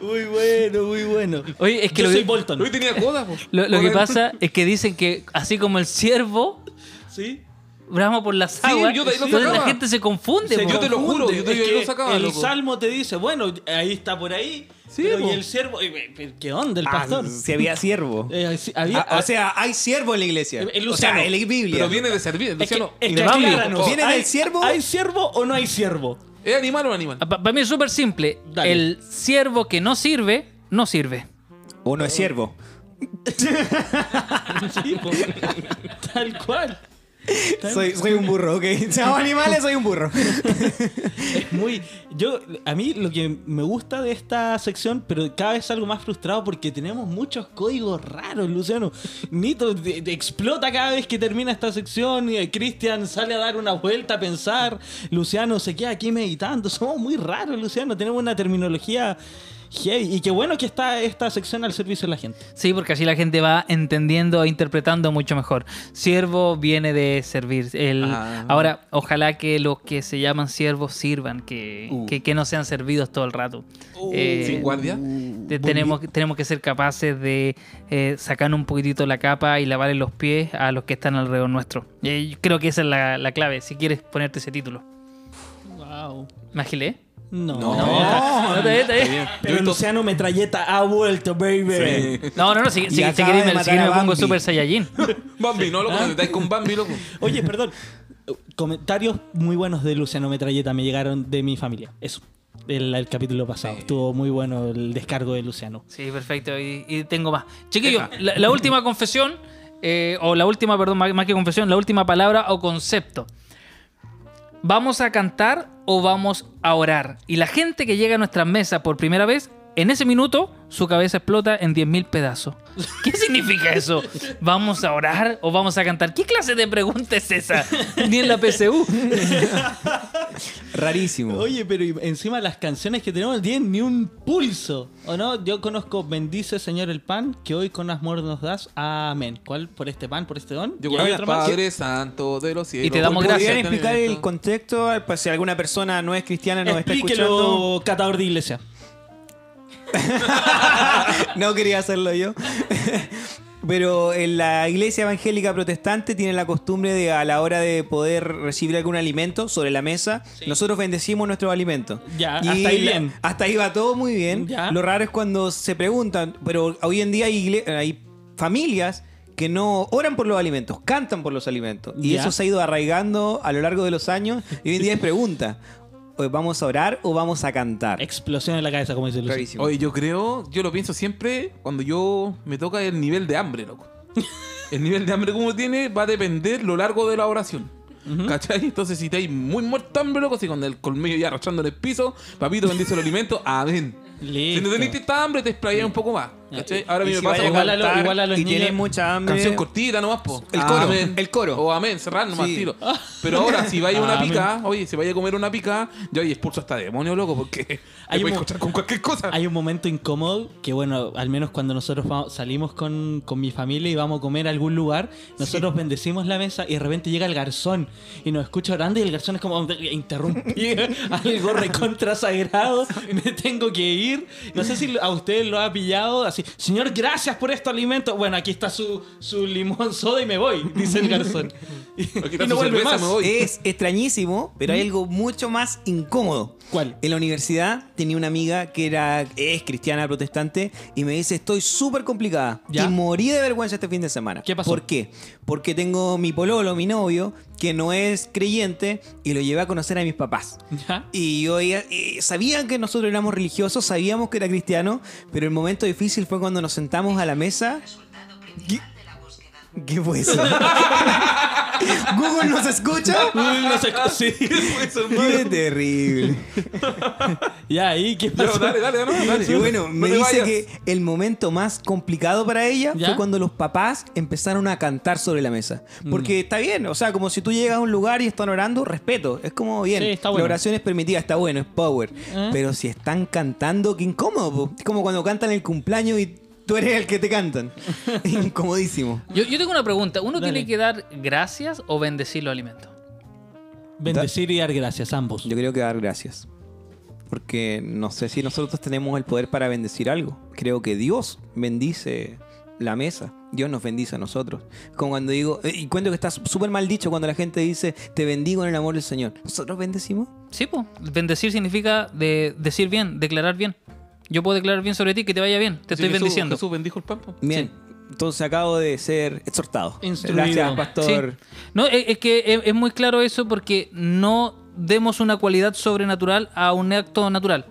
Muy bueno, muy bueno. Oye, es que Yo lo soy que- Bolton. Hoy tenía coda. Lo, lo que pasa es que dicen que así como el ciervo ¿Sí? brama por las aguas, yo ahí lo entonces la gente se confunde. Se yo te lo juro, yo te- Es yo lo sacaba, el loco. salmo te dice, bueno, ahí está por ahí. Sí, pero po. y el siervo, eh, eh, ¿qué onda el Ah, pastor? si había siervo. Eh, había- Ah, o sea, hay siervo en la iglesia. El- el o sea, en la Biblia. Pero viene de servir, es que, es que ¿Viene ¿hay- del siervo? ¿Hay siervo o no hay siervo? ¿Es animal o animal? Para mí es súper simple. Dale. El siervo que no sirve, no sirve. O no es siervo. Sí. Tal cual. Soy, soy un burro, ok. Hago animales, soy un burro. Es muy. Yo, a mí lo que me gusta de esta sección, pero cada vez algo más frustrado porque tenemos muchos códigos raros, Luciano. Nito de- de- explota cada vez que termina esta sección. y, eh, Cristian sale a dar una vuelta a pensar. Luciano se queda aquí meditando. Somos muy raros, Luciano. Tenemos una terminología heavy. Y qué bueno que está esta sección al servicio de la gente. Sí, porque así la gente va entendiendo e interpretando mucho mejor. Siervo viene de servir. El, Ah. Ahora, ojalá que los que se llaman siervos sirvan, que, que, que no sean servidos todo el rato. Eh, ¿Sin guardia? te- tenemos, tenemos que ser capaces de eh, sacar un poquitito la capa y lavarle los pies a los que están alrededor nuestro. Eh, creo que esa es la, la clave, si quieres ponerte ese título. Wow. ¿Me agilé? No. No. No, está bien, está bien. Pero visto- Luciano Metralleta ha vuelto, baby. No, no, no, si, si, si queréis si queréis me pongo. Super Saiyajin. Bambi, no, loco, te metáis con Bambi, loco. Oye, perdón. Comentarios muy buenos de Luciano Metralleta me llegaron de mi familia. Eso. El, el capítulo pasado. Estuvo muy bueno el descargo de Luciano. Sí, perfecto. Y, y tengo más. Chiquillos, Eja. la, la última confesión, eh, o la última, perdón, más, más que confesión, la última palabra o concepto. ¿Vamos a cantar o vamos a orar? Y la gente que llega a nuestra mesa por primera vez, en ese minuto, su cabeza explota en 10.000 pedazos. ¿Qué significa eso? ¿Vamos a orar o vamos a cantar? ¿Qué clase de pregunta es esa? Ni en la PSU. Rarísimo. Oye, pero encima las canciones que tenemos no tienen ni un pulso. ¿O no? Yo conozco Bendice Señor el pan, que hoy con amor nos das. Amén. ¿Cuál? ¿Por este pan? ¿Por este don? Yo ¿Y hay conozco otra más? Padre Santo de los cielos. Y te damos gracias. ¿Podrían explicar el contexto? Pues, si alguna persona no es cristiana y nos está escuchando. Explíquelo, catador de iglesia. No quería hacerlo yo. Pero en la iglesia evangélica protestante tiene la costumbre de a la hora de poder recibir algún alimento sobre la mesa, nosotros bendecimos nuestros alimentos. Ya, hasta ahí la- bien. Hasta ahí va todo muy bien. Ya. Lo raro es cuando se preguntan, pero hoy en día hay, familias que no oran por los alimentos, cantan por los alimentos. Y Ya. eso se ha ido arraigando a lo largo de los años. Y hoy en día es pregunta, ¿pues ¿vamos a orar o vamos a cantar? Explosión en la cabeza, como dice. Rarísimo. Oye, yo creo, yo lo pienso siempre cuando yo me toca el nivel de hambre, loco. El nivel de hambre como tiene va a depender lo largo de la oración. ¿Cachai? Entonces, si estáis muy muerto hambre, loco, si con el colmillo ya arrastrando en el piso, papito bendice el alimento, amén. Si no tenéis tanta hambre, te explayáis un poco más. ¿Cachai? Ahora a mí me pasa igual a lo- igual a los y niños- tienes mucha hambre. canción cortita nomás, po. El coro, Amén. el coro. O amén, cerrar nomás, Sí. tiro. Pero ahora, si vaya a una pica, oye, si vaya a comer una pica, yo ahí expulso hasta demonio, loco, porque Hay un puedes mo- encontrar con cualquier cosa. Hay un momento incómodo que, bueno, al menos cuando nosotros vamos- salimos con, con mi familia y vamos a comer a algún lugar, nosotros bendecimos la mesa y de repente llega el garzón y nos escucha orando y el garzón es como interrumpí algo recontra sagrado, me tengo que ir. No sé si a ustedes lo ha pillado así, señor, gracias por este alimento. Bueno, aquí está su, su limón soda y me voy, dice el garzón. Y, y no vuelve cerveza, más. me voy. Es extrañísimo, pero hay algo mucho más incómodo. ¿Cuál? En la universidad tenía una amiga que era es cristiana protestante y me dice estoy súper complicada ¿Ya? y morí de vergüenza este fin de semana. ¿Qué pasó? ¿Por qué? Porque tengo mi pololo, mi novio, que no es creyente y lo llevé a conocer a mis papás. ¿Ya? Y yo ella- eh, sabían que nosotros éramos religiosos, sabíamos que era cristiano, pero el momento difícil fue cuando nos sentamos a la mesa. ¿Qué, ¿Qué fue eso? ¿Google nos escucha? No sé, sí. Qué terrible. Ya, ahí, ¿qué pasó? dale, dale, dale, dale. Y bueno, No me dice que el momento más complicado para ella ¿Ya? fue cuando los papás empezaron a cantar sobre la mesa. Mm. Porque está bien, o sea, como si tú llegas a un lugar y están orando, respeto. Es como bien. Sí, está La bueno. oración es permitida, está bueno, es power. ¿Eh? Pero si están cantando, qué incómodo. po. Es como cuando cantan el cumpleaños y tú eres el que te cantan. Incomodísimo. Yo, yo tengo una pregunta. ¿Uno Dale. tiene que dar gracias o bendecir los alimentos? Bendecir y dar gracias, ambos. Yo creo que dar gracias. Porque no sé si nosotros tenemos el poder para bendecir algo. Creo que Dios bendice la mesa. Dios nos bendice a nosotros. Como cuando digo, eh, y cuento que está súper mal dicho cuando la gente dice, te bendigo en el amor del Señor. ¿Nosotros bendecimos? Sí, pues. Bendecir significa de decir bien, declarar bien. Yo puedo declarar bien sobre ti, que te vaya bien. Te estoy Jesús- bendiciendo. Jesús bendijo el pan. po. Bien. Entonces acabo de ser exhortado. Instruido. Gracias, Sí. pastor. No, es, es que es, es muy claro eso porque no demos una cualidad sobrenatural a un acto natural.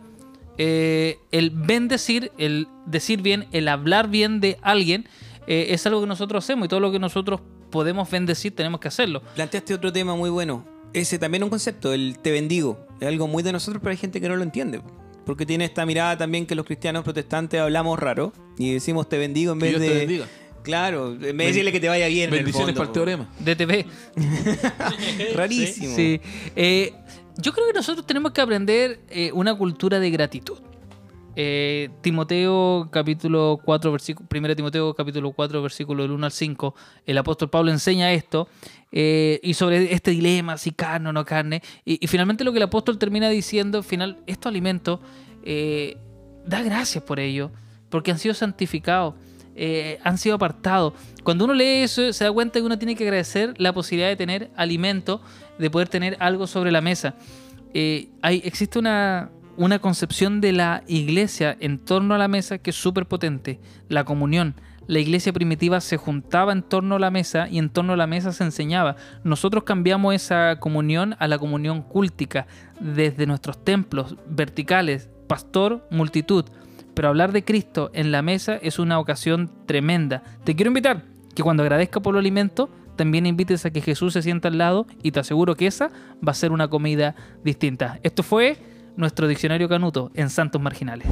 Eh, el bendecir, el decir bien, el hablar bien de alguien eh, es algo que nosotros hacemos y todo lo que nosotros podemos bendecir tenemos que hacerlo. Planteaste otro tema muy bueno. Ese también es un concepto, el te bendigo. Es algo muy de nosotros, pero hay gente que no lo entiende. Porque tiene esta mirada también que los cristianos protestantes hablamos raro y decimos te bendigo en Que vez Dios de. te bendiga. Claro, en vez de decirle que te vaya bien. en el Bendiciones fondo, para el teorema. DTV. Rarísimo. Sí. Eh, yo creo que nosotros tenemos que aprender eh, una cultura de gratitud. Eh, Timoteo capítulo 4 versículo 1 Timoteo capítulo 4 versículo del 1 al 5 el apóstol Pablo enseña esto eh, y sobre este dilema si carne o no carne y, finalmente lo que el apóstol termina diciendo al final estos alimentos eh, da gracias por ello porque han sido santificados han sido apartados. Cuando uno lee eso se da cuenta que uno tiene que agradecer la posibilidad de tener alimento de poder tener algo sobre la mesa. Hay, existe una, una concepción de la iglesia en torno a la mesa que es súper potente. La comunión. La iglesia primitiva se juntaba en torno a la mesa y en torno a la mesa se enseñaba. Nosotros cambiamos esa comunión a la comunión cúltica desde nuestros templos verticales, pastor, multitud. Pero hablar de Cristo en la mesa es una ocasión tremenda. Te quiero invitar que cuando agradezca por el alimento, también invites a que Jesús se sienta al lado y te aseguro que esa va a ser una comida distinta. Esto fue nuestro diccionario Canuto en Santos Marginales.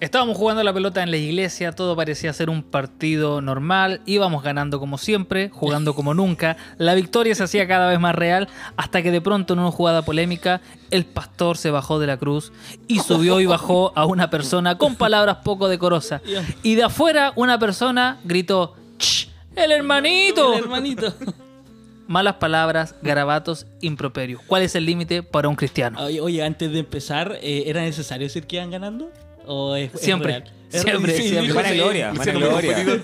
Estábamos jugando la pelota en la iglesia, todo parecía ser un partido normal, íbamos ganando como siempre, jugando como nunca, la victoria se hacía cada vez más real, hasta que de pronto en una jugada polémica, el pastor se bajó de la cruz y subió y bajó a una persona con palabras poco decorosas. Y de afuera una persona gritó, "¡Ch! ¡El hermanito! El hermanito. Malas palabras, garabatos, improperios. ¿Cuál es el límite para un cristiano? Oye, oye, antes de empezar, eh, ¿era necesario decir que iban ganando? ¿O es, Siempre? Es siempre. Sí, siempre. sí. gloria, muy gloria.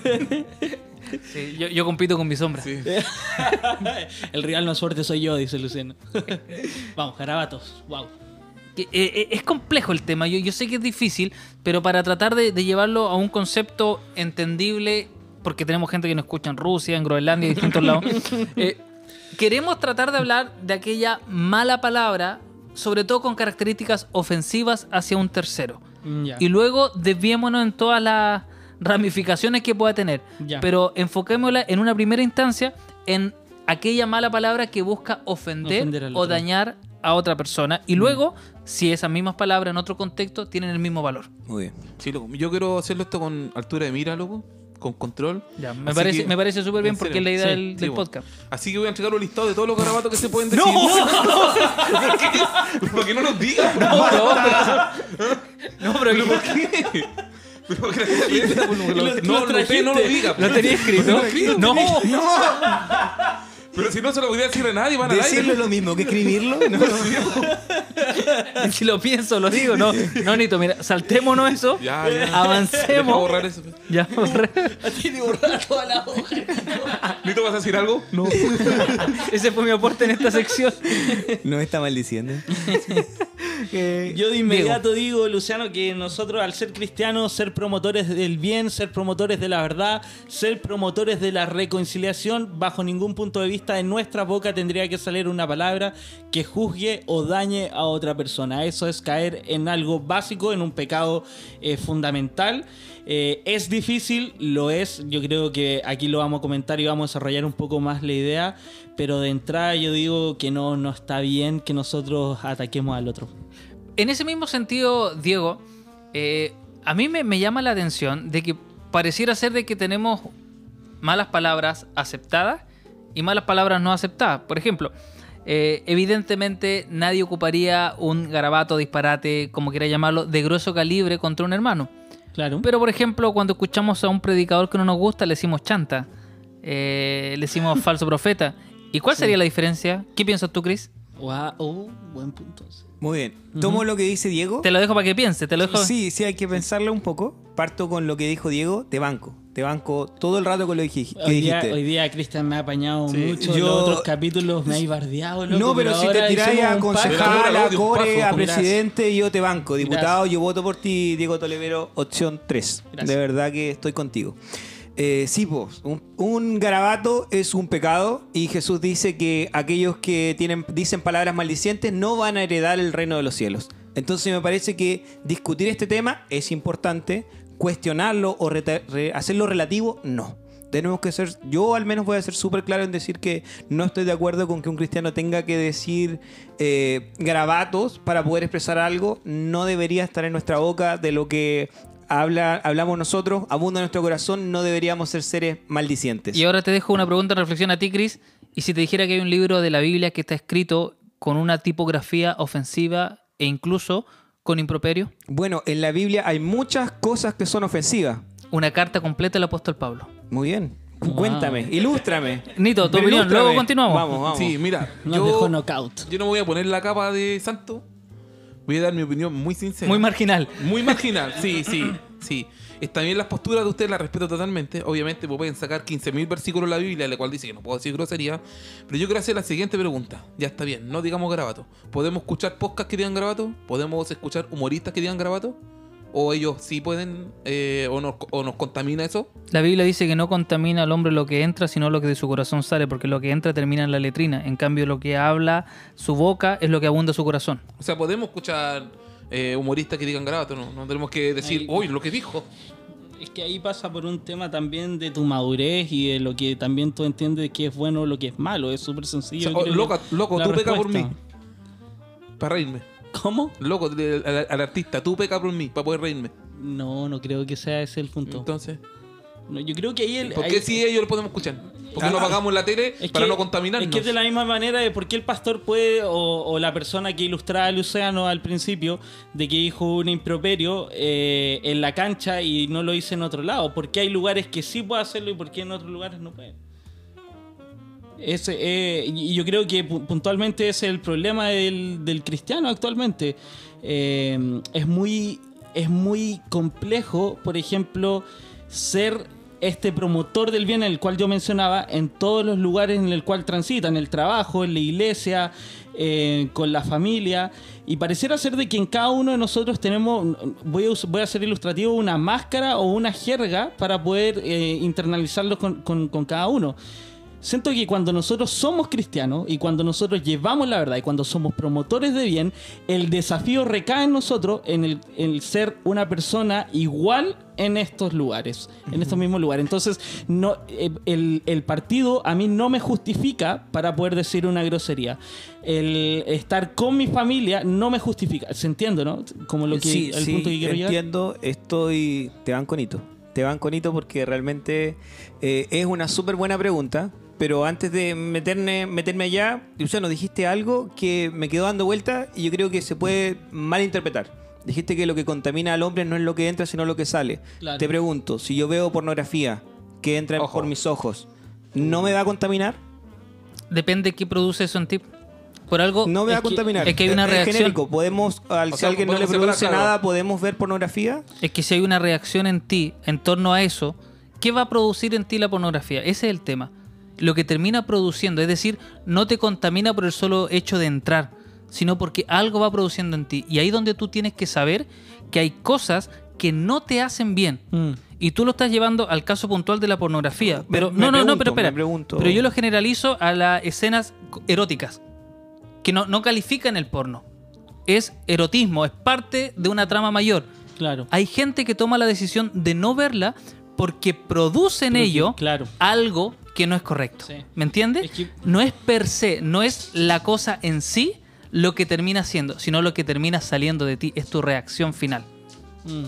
Sí, yo, yo compito con mi sombra. Sí. El rival más fuerte soy yo, dice Luciano. Vamos, garabatos. Wow. Eh, eh, es complejo el tema, yo, yo sé que es difícil, pero para tratar de, de llevarlo a un concepto entendible, porque tenemos gente que nos escucha en Rusia, en Groenlandia y distintos lados, eh, queremos tratar de hablar de aquella mala palabra, sobre todo con características ofensivas hacia un tercero. Ya. Y luego desviémonos en todas las ramificaciones que pueda tener. Ya. Pero enfoquémosla en una primera instancia en aquella mala palabra que busca ofender, o. Mm. dañar a otra persona. Y luego, si esas mismas palabras en otro contexto tienen el mismo valor. Muy bien. Sí, loco. Yo quiero hacerlo esto con altura de mira, loco. Con control. Ya, me, parece, que- me parece súper bien en porque es la idea sí, del, sí, del bueno. podcast. Así que voy a entregar un listado de todos los garabatos que se pueden decir. ¿Por qué? ¿Por qué no nos digas? No, No, pero ¿Por qué? Pero ¿por qué la gente- Lo- No, lo no, usted no lo trajiste. diga. ¿Lo tenía escrito? No, Pero si no se lo podía decir a nadie, van al Decirlo es lo mismo que escribirlo. ¿no? si lo pienso, lo digo. No, no, Nito, mira, saltémonos eso. Ya, ya. Deja Avancemos. borrar eso. Ya, borré. Tiene borrada toda la hoja. ¿Nito vas a decir algo? No. Ese fue mi aporte en esta sección. No me está maldiciendo. Yo de inmediato digo, Luciano, que nosotros al ser cristianos, ser promotores del bien, ser promotores de la verdad, ser promotores de la reconciliación, bajo ningún punto de vista de nuestra boca tendría que salir una palabra que juzgue o dañe a otra persona. Eso es caer en algo básico, en un pecado eh, fundamental. Eh, es difícil, lo es. Yo creo que aquí lo vamos a comentar y vamos a desarrollar un poco más la idea. Pero de entrada yo digo que no, no está bien que nosotros ataquemos al otro. En ese mismo sentido, Diego, eh, a mí me, me llama la atención de que pareciera ser de que tenemos malas palabras aceptadas y malas palabras no aceptadas. Por ejemplo, eh, evidentemente nadie ocuparía un garabato, disparate, como quiera llamarlo, de grueso calibre contra un hermano. Claro. Pero, por ejemplo, cuando escuchamos a un predicador que no nos gusta, le decimos chanta, eh, le decimos falso profeta. ¿Y cuál sería la diferencia? ¿Qué piensas tú, Chris? Guau, oh, buen punto. Muy bien. Tomo lo que dice Diego. Te lo dejo para que piense, te lo dejo. Sí, sí, hay que pensarlo un poco. Parto con lo que dijo Diego, te banco. Te banco todo el rato con lo que Hoy día, dijiste. hoy día Cristian me ha apañado Sí, mucho. yo- Los otros capítulos me ha bardeado. loco, no, pero si te tiráis a concejal, a core, a gracias. presidente, yo te banco. Diputado, Gracias. yo voto por ti, Diego Tolevero, opción 3. Gracias. De verdad que estoy contigo. Eh, sí, pues, un, un garabato es un pecado y Jesús dice que aquellos que tienen, dicen palabras maldicientes no van a heredar el reino de los cielos. Entonces me parece que discutir este tema es importante, cuestionarlo o hacerlo relativo, no. Tenemos que ser, yo al menos voy a ser súper claro en decir que no estoy de acuerdo con que un cristiano tenga que decir eh, para poder expresar algo. No debería estar en nuestra boca de lo que habla, hablamos nosotros, abunda en nuestro corazón, no deberíamos ser seres maldicientes. Y ahora te dejo una pregunta en reflexión a ti, Chris. Y si te dijera que hay un libro de la Biblia que está escrito con una tipografía ofensiva e incluso con improperio, Bueno, en la Biblia hay muchas cosas que son ofensivas. una carta completa del apóstol Pablo. Muy bien. Wow. Cuéntame, ilústrame. Nito, tu Pero opinión, ilústrame. luego continuamos. Vamos, vamos. Sí, mira. Nos yo, dejó knockout. yo no voy a poner la capa de santo. Voy a dar mi opinión muy sincera. Muy marginal. Muy marginal, sí, sí, sí. Está bien las posturas de ustedes, las respeto totalmente. Obviamente pues, pueden sacar 15.000 versículos de la Biblia, la cual dice que no puedo decir grosería. Pero yo quiero hacer la siguiente pregunta. Ya está bien, no digamos garabato. ¿Podemos escuchar podcasts que digan garabato? ¿Podemos escuchar humoristas que digan garabato? ¿O ellos sí pueden, eh, o, nos, o nos contamina eso? La Biblia dice que no contamina al hombre lo que entra, sino lo que de su corazón sale, porque lo que entra termina en la letrina. En cambio, lo que habla su boca es lo que abunda su corazón. O sea, podemos escuchar eh, humoristas que digan garabato, no, no tenemos que decir, uy, lo que dijo. Es que ahí pasa por un tema también de tu madurez y de lo que también tú entiendes que es bueno o lo que es malo. Es súper O sencillo. sea, oh, que loca, loco, tú peca por mí. respuesta. Para reírme. ¿Cómo? Loco, al, al- al artista, tú peca por mí, para poder reírme. No, no creo que sea ese el punto. Entonces, No, yo creo que ahí el. ¿por ahí- qué si ellos lo podemos escuchar? ¿Por qué no Ah, apagamos la tele para que- no contaminarnos? Es que es de la misma manera de por qué el pastor puede, o, o la persona que ilustraba a Luciano al principio, de que dijo un improperio eh, en la cancha y no lo hice en otro lado. ¿Por qué hay lugares que sí puede hacerlo y por qué en otros lugares no puede? Ese, eh, y yo creo que pu- puntualmente es el problema del, cristiano actualmente. Eh, es, muy, es muy complejo, por ejemplo, ser este promotor del bien, el cual yo mencionaba, en todos los lugares en el cual transita, en el trabajo, en la iglesia, eh, con la familia. Y pareciera ser de que en cada uno de nosotros tenemos, voy a, voy a ser ilustrativo, una máscara o una jerga para poder eh, internalizarlo con cada uno. Siento que cuando nosotros somos cristianos y cuando nosotros llevamos la verdad y cuando somos promotores de bien, el desafío recae en nosotros en el, el ser una persona igual en estos lugares, en estos mismos lugares. Entonces, no, eh, el, el partido a mí no me justifica para poder decir una grosería. El estar con mi familia no me justifica. ¿Se entiende, no? Como lo que, sí, el sí, punto que quiero llegar. entiendo, estoy... Te van conito. Te van conito porque realmente eh, es una súper buena pregunta. Pero antes de meterme, meterme allá, Luciano, dijiste algo que me quedó dando vuelta y yo creo que se puede malinterpretar. Dijiste que lo que contamina al hombre no es lo que entra, sino lo que sale. Claro. Te pregunto, si yo veo pornografía que entra Ojo. por mis ojos, ¿no me va a contaminar? Depende qué produce eso en ti. Por algo. No me va es a que- contaminar. Es que hay una Es reacción. genérico. Podemos, al, O si sea, alguien no le produce claro. nada, podemos ver pornografía. Es que si hay una reacción en ti en torno a eso, ¿qué va a producir en ti la pornografía? Ese es el tema. Lo que termina produciendo, es decir, no te contamina por el solo hecho de entrar, sino porque algo va produciendo en ti. Y ahí donde tú tienes que saber que hay cosas que no te hacen bien. Mm. Y tú lo estás llevando al caso puntual de la pornografía. Pero me no, no, no, pregunto, pero espera. me pregunto. Pero yo lo generalizo a las escenas eróticas, que no, no califican el porno. Es erotismo, es parte de una trama mayor. Claro. Hay gente que toma la decisión de no verla porque produce en ello claro. algo que no es correcto. Sí. ¿Me entiendes? Es que- No es per se, no es la cosa en sí lo que termina siendo, sino lo que termina saliendo de ti, es tu reacción final. Mm.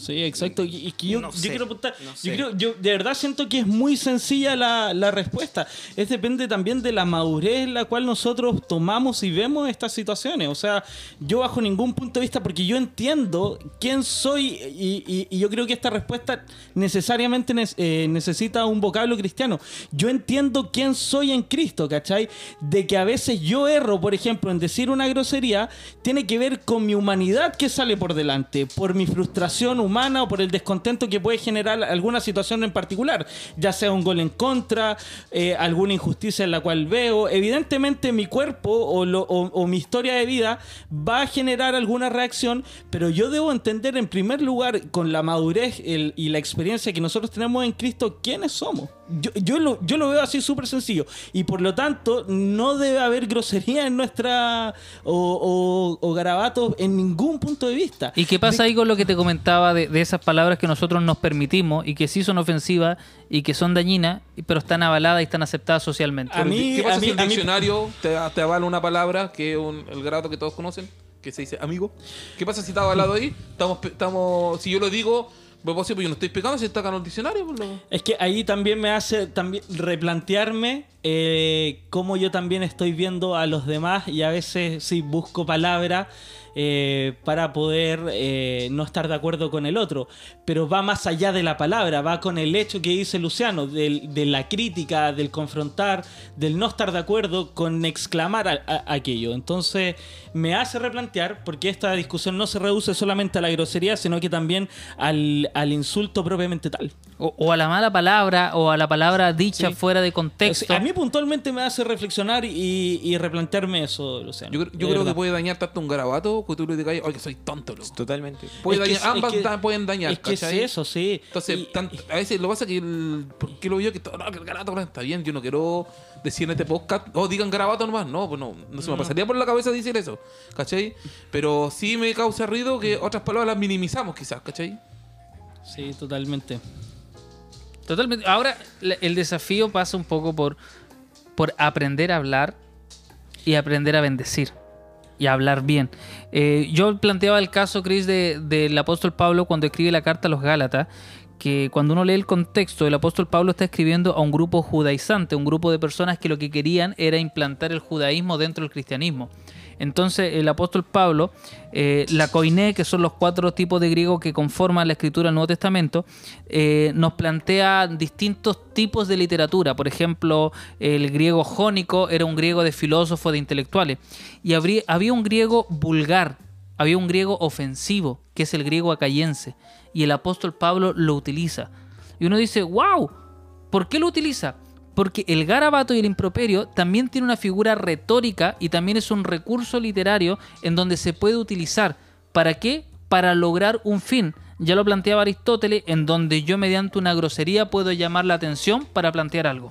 Sí, exacto. Y, y que yo, No yo sé, quiero apuntar- no yo, creo- yo de verdad siento que es muy sencilla la, la respuesta. Es depende también de la madurez en la cual nosotros tomamos y vemos estas situaciones. O sea, yo bajo ningún punto de vista, porque yo entiendo quién soy y, y- y yo creo que esta respuesta necesariamente nes- eh, necesita un vocablo cristiano. Yo entiendo quién soy en Cristo, ¿cachai? De que a veces yo erro, por ejemplo, en decir una grosería, tiene que ver con mi humanidad que sale por delante, por mi frustración humana o por el descontento que puede generar alguna situación en particular, ya sea un gol en contra, eh, alguna injusticia en la cual veo. Evidentemente mi cuerpo o, lo- mi historia de vida va a generar alguna reacción, pero yo debo entender en primer lugar con la madurez y la experiencia que nosotros tenemos en Cristo quiénes somos. Yo, yo lo, yo lo veo así súper sencillo y por lo tanto no debe haber grosería en nuestra o, o- o garabatos en ningún punto de vista. ¿Y qué pasa ahí con lo que te comentaba de, de esas palabras que nosotros nos permitimos y que sí son ofensivas y que son dañinas, pero están avaladas y están aceptadas socialmente? A mí- ¿Qué pasa a mí- si el a mí- diccionario te, te avala una palabra que es un- el grado que todos conocen, que se dice amigo? ¿Qué pasa si está avalado ahí? Estamos, estamos, si yo lo digo, pues, pues, sí, pues no estoy pecando si está en el diccionario. Es que ahí también me hace también replantearme eh, cómo yo también estoy viendo a los demás y a veces sí busco palabras eh, para poder eh, no estar de acuerdo con el otro. Pero va más allá de la palabra, va con el hecho que dice Luciano, del- de la crítica, del confrontar, del no estar de acuerdo con exclamar aquello. Entonces me hace replantear, porque esta discusión no se reduce solamente a la grosería, sino que también al, al insulto propiamente tal. O, o a la mala palabra o a la palabra dicha Sí. fuera de contexto. A mí puntualmente me hace reflexionar y, y replantearme eso, Luciano. Yo, creo- yo creo verdad. que puede dañar tanto un garabato que tú le digas, oye, que soy tonto, loco. Totalmente. Puede que dañar- ambas es que- da- pueden dañar, Es que es eso, sí. Entonces, Y- tan- a veces lo pasa que el, ¿por qué lo veo que todo, no, que el garabato está bien? Yo no quiero decir en este podcast, oh, digan garabato nomás. No, pues no, no se me pasaría por la cabeza decir eso, ¿cachai? Pero sí me causa ruido que otras palabras las minimizamos quizás, ¿cachai? Sí, totalmente. Totalmente. Ahora, el desafío pasa un poco por, por aprender a hablar y aprender a bendecir y a hablar bien. Eh, yo planteaba el caso, Chris, de- del apóstol Pablo cuando escribe la carta a los Gálatas, que cuando uno lee el contexto, el apóstol Pablo está escribiendo a un grupo judaizante, un grupo de personas que lo que querían era implantar el judaísmo dentro del cristianismo. Entonces el apóstol Pablo, eh, la koiné, que son los cuatro tipos de griego que conforman la escritura del Nuevo Testamento, eh, nos plantea distintos tipos de literatura. Por ejemplo, el griego jónico era un griego de filósofos, de intelectuales. Y habría- había un griego vulgar, había un griego ofensivo, que es el griego acayense. Y el apóstol Pablo lo utiliza. Y uno dice, wow, ¿por qué lo utiliza? Porque el garabato y el improperio también tiene una figura retórica y también es un recurso literario en donde se puede utilizar. ¿Para qué? Para lograr un fin. Ya lo planteaba Aristóteles, en donde yo mediante una grosería puedo llamar la atención para plantear algo.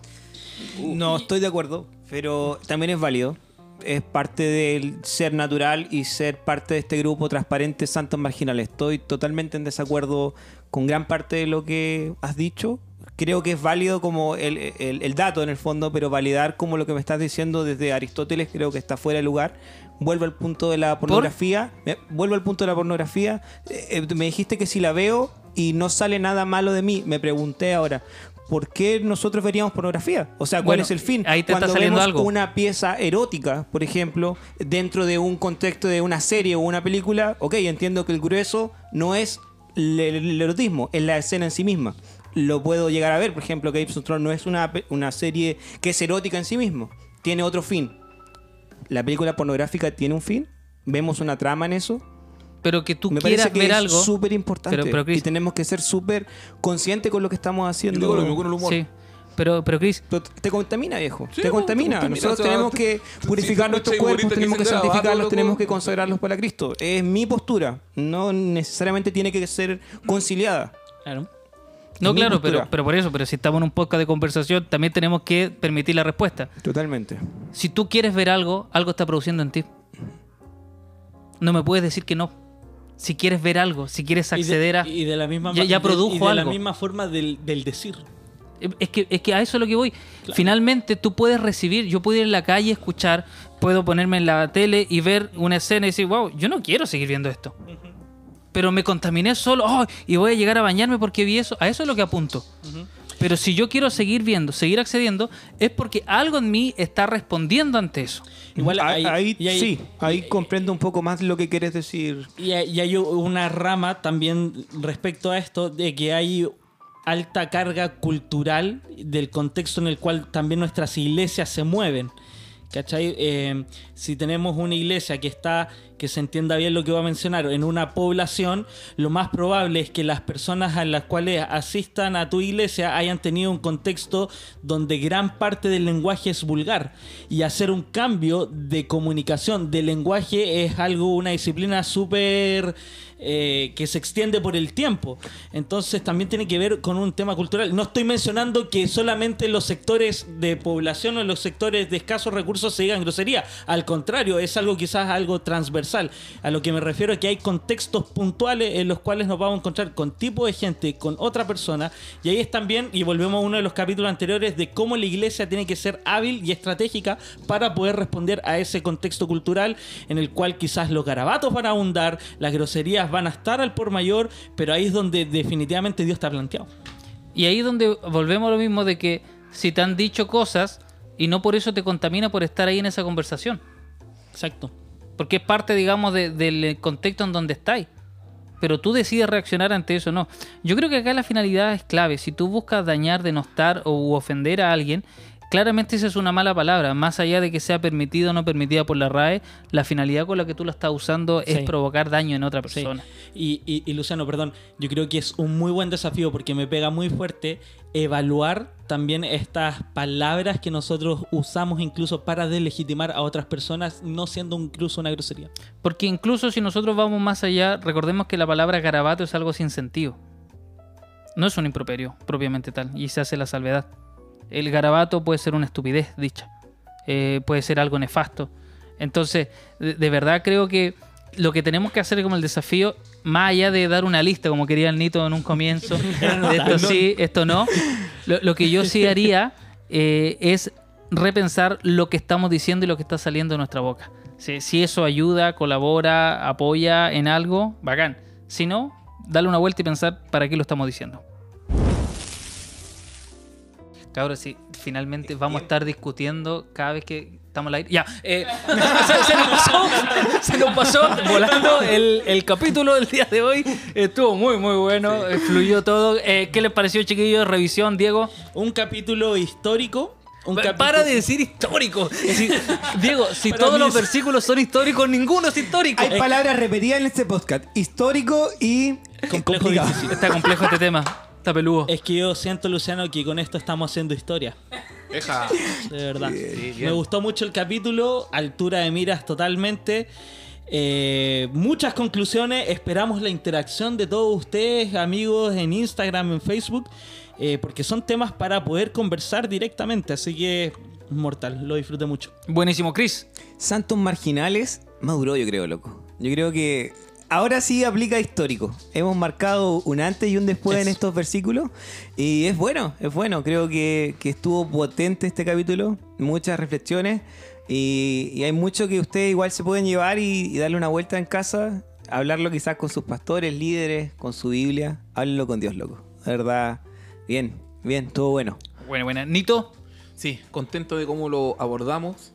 No estoy de acuerdo, pero también es válido. Es parte del ser natural y ser parte de este grupo transparente Santos Marginales. Estoy totalmente en desacuerdo con gran parte de lo que has dicho. Creo que es válido como el, el- el dato en el fondo, pero validar como lo que me estás diciendo desde Aristóteles creo que está fuera de lugar. Vuelvo al punto de la pornografía. Vuelvo al punto de la pornografía. Eh, eh, me dijiste que si la veo y no sale nada malo de mí, me pregunté ahora, ¿por qué nosotros veríamos pornografía? O sea, ¿cuál Bueno, es el fin? ahí te está Cuando saliendo vemos algo. una pieza erótica, por ejemplo, dentro de un contexto de una serie o una película, ok, entiendo que el grueso no es el, erotismo, es la escena en sí misma. lo puedo llegar a ver. Por ejemplo, Games of Thrones no es una, una serie que es erótica en sí mismo. Tiene otro fin. La película pornográfica tiene un fin. Vemos una trama en eso. Pero que tú Me quieras parece que ver es algo. súper importante. Pero- pero, Chris- y tenemos que ser súper conscientes con lo que estamos Yo haciendo. digo lo mismo con el humor. Sí. Pero, pero Chris, Pero te contamina, viejo. Sí, te contamina. te contamina, Nosotros o sea, tenemos te- que si purificar te nuestros cuerpos, tenemos que santificarlos, loco. tenemos que consagrarlos para Cristo. Es mi postura. No necesariamente tiene que ser conciliada. Claro. no, mi claro, postura. pero, pero por eso, pero si estamos en un podcast de conversación, también tenemos que permitir la respuesta. Totalmente. Si tú quieres ver algo, algo está produciendo en ti. No me puedes decir que no. Si quieres ver algo, si quieres Y de- acceder a... Y de la misma Ya- ya de- produjo y de la algo. misma forma del, del decir. Es que, es que a eso es lo que voy. Finalmente tú puedes recibir, yo puedo ir en la calle, escuchar, puedo ponerme en la tele y ver una escena y decir, wow, yo no quiero seguir viendo esto. Pero me contaminé solo y voy a llegar a bañarme porque vi eso. A eso es lo que apunto. Pero si yo quiero seguir viendo, seguir accediendo, es porque algo en mí está respondiendo ante eso. Igual ahí, hay- ahí y hay- sí, ahí comprendo un poco más lo que quieres decir. Y hay, y hay una rama también respecto a esto de que hay alta carga cultural del contexto en el cual también nuestras iglesias se mueven. ¿Cachai? Eh, si tenemos una iglesia que está, que se entienda bien lo que voy a mencionar, en una población, lo más probable es que las personas a las cuales asistan a tu iglesia hayan tenido un contexto donde gran parte del lenguaje es vulgar. Y hacer un cambio de comunicación de lenguaje es algo, una disciplina súper eh, que se extiende por el tiempo. Entonces también tiene que ver con un tema cultural. No estoy mencionando que solamente los sectores de población o los sectores de escasos recursos se digan grosería. Al contrario, es algo quizás algo transversal. A lo que me refiero es que hay contextos puntuales en los cuales nos vamos a encontrar con tipo de gente, con otra persona. Y ahí es también, y volvemos a uno de los capítulos anteriores, de cómo la iglesia tiene que ser hábil y estratégica para poder responder a ese contexto cultural en el cual quizás los garabatos van a abundar, las groserías van a estar al por mayor, pero ahí es donde definitivamente Dios está planteado. Y ahí es donde volvemos a lo mismo de que si te han dicho cosas y no por eso te contamina por estar ahí en esa conversación. Exacto. Porque es parte, digamos, de- del contexto en donde estáis. Pero tú decides reaccionar ante eso o no. Yo creo que acá la finalidad es clave. Si tú buscas dañar, denostar o ofender a alguien, claramente esa es una mala palabra. Más allá de que sea permitida o no permitida por la RAE, la finalidad con la que tú la estás usando es Sí. provocar daño en otra Sí. persona. Y, y- y, Luciano, perdón, yo creo que es un muy buen desafío porque me pega muy fuerte evaluar también estas palabras que nosotros usamos incluso para delegitimar a otras personas, no siendo incluso una grosería. Porque incluso si nosotros vamos más allá, recordemos que la palabra garabato es algo sin sentido. No es un improperio propiamente tal, y se hace la salvedad. El garabato puede ser una estupidez dicha, eh, puede ser algo nefasto. Entonces, de, de verdad creo que lo que tenemos que hacer como el desafío, más allá de dar una lista, como quería el Nito en un comienzo, de esto sí, esto no, lo, lo que yo sí haría eh, es repensar lo que estamos diciendo y lo que está saliendo de nuestra boca. Si, si eso ayuda, colabora, apoya en algo, bacán. Si no, darle una vuelta y pensar para qué lo estamos diciendo. Cabros, sí, finalmente vamos a estar discutiendo cada vez que estamos al aire. Ya, eh, se, se nos pasó, se nos pasó volando el, el capítulo del día de hoy. Estuvo muy, muy bueno, eh, fluyó todo. Eh, ¿Qué les pareció, chiquillos? Revisión, Diego. Un capítulo histórico. Un Pa- capítulo- Para de decir histórico. Si- Diego, si Para todos los es- versículos son históricos, ninguno es histórico. Hay palabras repetidas en este podcast. Histórico y Complejo complicado. difícil. Está complejo este tema. Está peludo. Es que yo siento, Luciano, que con esto estamos haciendo historia. Deja. De verdad. Sí, Me gustó mucho el capítulo, altura de miras totalmente. Eh, muchas conclusiones. Esperamos la interacción de todos ustedes, amigos, en Instagram, en Facebook, eh, porque son temas para poder conversar directamente. Así que, mortal, lo disfruté mucho. Buenísimo, Chris. Santos marginales maduró, yo creo, loco. Yo creo que ahora sí aplica histórico. Hemos marcado un antes y un después en estos versículos. Y es bueno, es bueno. Creo que, que estuvo potente este capítulo. Muchas reflexiones. Y, y hay mucho que ustedes igual se pueden llevar y, y darle una vuelta en casa. Hablarlo quizás con sus pastores, líderes, con su Biblia. Háblenlo con Dios, loco. De verdad, bien, bien, estuvo bueno. Bueno, bueno. Nito. Sí, contento de cómo lo abordamos.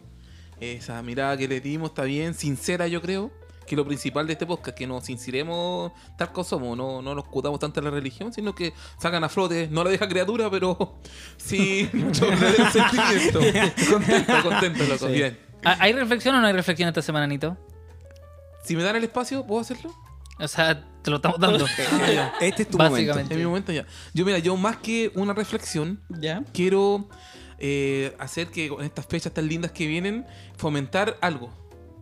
Esa mirada que le dimos está bien, sincera yo creo. Que lo principal de este podcast, que nos sinceremos tal como somos, no, no nos cutamos tanto en la religión, sino que sacan a flote, no la deja criatura, pero sí, un sentimiento. Contento, contento, loco, bien. ¿Ah, ¿Hay reflexión o no hay reflexión esta semana, Nito? Si me dan el espacio, ¿puedo hacerlo? O sea, te lo estamos dando. Este es tu momento. Básicamente. En mi momento ya. Yo, mira, yo más que una reflexión, ¿Ya? quiero eh, hacer que con estas fechas tan lindas que vienen, fomentar algo.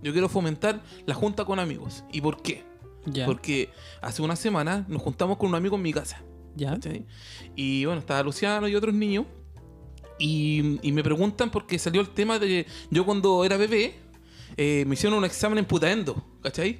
Yo quiero fomentar la junta con amigos. ¿Y por qué? Ya. Porque hace una semana nos juntamos con un amigo en mi casa. ¿Ya? Y bueno, estaba Luciano y otros niños. Y, y me preguntan porque salió el tema de yo cuando era bebé eh, me hicieron un examen en putaendo, ¿cachai?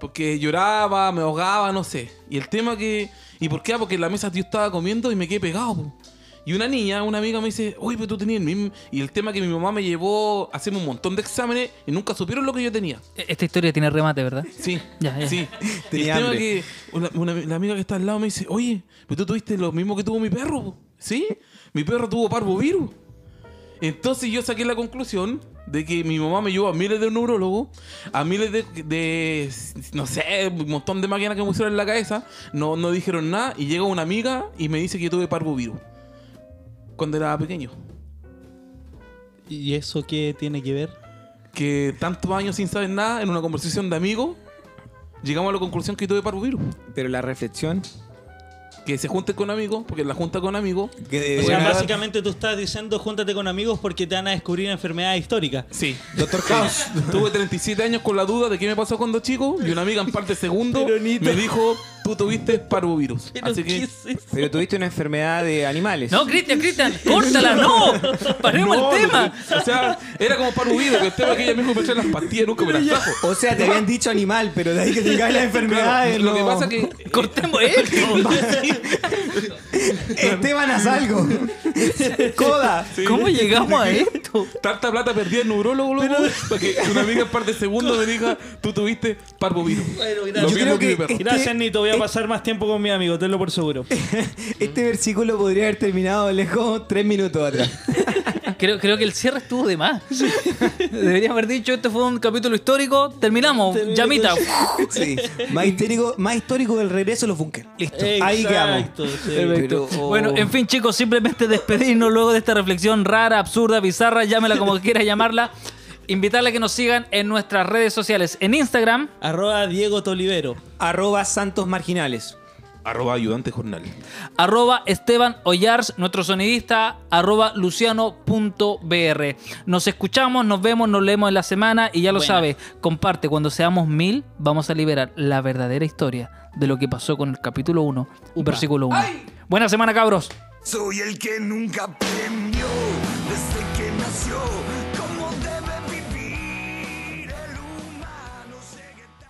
Porque lloraba, me ahogaba, no sé. Y el tema que... ¿Y por qué? Ah, Porque en la mesa yo estaba comiendo y me quedé pegado. po. Y una niña, una amiga me dice, oye, pero tú tenías el mismo... Y el tema que mi mamá me llevó a hacerme un montón de exámenes y nunca supieron lo que yo tenía. Esta historia tiene remate, ¿verdad? Sí, Ya, ya. sí. Y Tenía el tema hambre. que una, una- la amiga que está al lado me dice, oye, pero tú tuviste lo mismo que tuvo mi perro, po". ¿sí? Mi perro tuvo parvovirus. Entonces yo saqué la conclusión de que mi mamá me llevó a miles de neurólogos, a miles de, de, no sé, un montón de máquinas que me pusieron en la cabeza, no, no dijeron nada y llega una amiga y me dice que yo tuve parvovirus cuando era pequeño. ¿Y eso qué tiene que ver? Que tantos años sin saber nada, en una conversación de amigos, llegamos a la conclusión que tuve parvovirus. Pero la reflexión. que se junten con amigos, porque la junta con amigos. Que, O sea, básicamente tú estás diciendo júntate con amigos porque te van a descubrir enfermedades históricas. Sí. Doctor House. Tuve 37 años con la duda de qué me pasó cuando chico y una amiga en parte segundo me dijo, tú tuviste parvovirus. Pero Así ¿qué que... es? Pero tuviste una enfermedad de animales. No, Cristian, Cristian, córtala, no. Paremos No, el tema. no, o sea, era como parvovirus, que el tema es que ella dijo que me echaran las pastillas nunca me las trajo. O sea, te habían dicho animal, pero de ahí que tengáis las Claro, enfermedades. lo que no. pasa que Cortemos esto. Esteban, haz algo. Coda. ¿Cómo llegamos a esto? tanta plata perdí en neurólogo loco, para que una amiga en parte segundo me diga, tú tuviste parvovirus. Bueno, Lo gracias. Yo mismo creo que que perro. este- Gracias, Nito. Voy a pasar más tiempo con mi amigo, tenlo por seguro. Este versículo podría haber terminado lejos tres minutos atrás. Creo, creo que el cierre estuvo de más. Deberíamos haber dicho, este fue un capítulo histórico. Terminamos. Terminamos. Llamita. Sí. Más histórico, más histórico del regreso de los bunkers. Listo. Ahí quedamos. Exacto, sí. Pero, oh, Bueno, en fin, chicos, simplemente despedirnos luego de esta reflexión rara, absurda, bizarra, llámela como quieras llamarla. Invitarle a que nos sigan en nuestras redes sociales. En Instagram, Arroba Diego Tolivero. Arroba Santos Marginales. Arroba ayudante jornal. arroba Esteban Ollars, nuestro sonidista, arroba luciano.br. Nos escuchamos, nos vemos, nos leemos en la semana y ya lo Buena. sabe, comparte, cuando seamos mil vamos a liberar la verdadera historia de lo que pasó con el capítulo 1, versículo 1. Buena semana, cabros. Soy el que nunca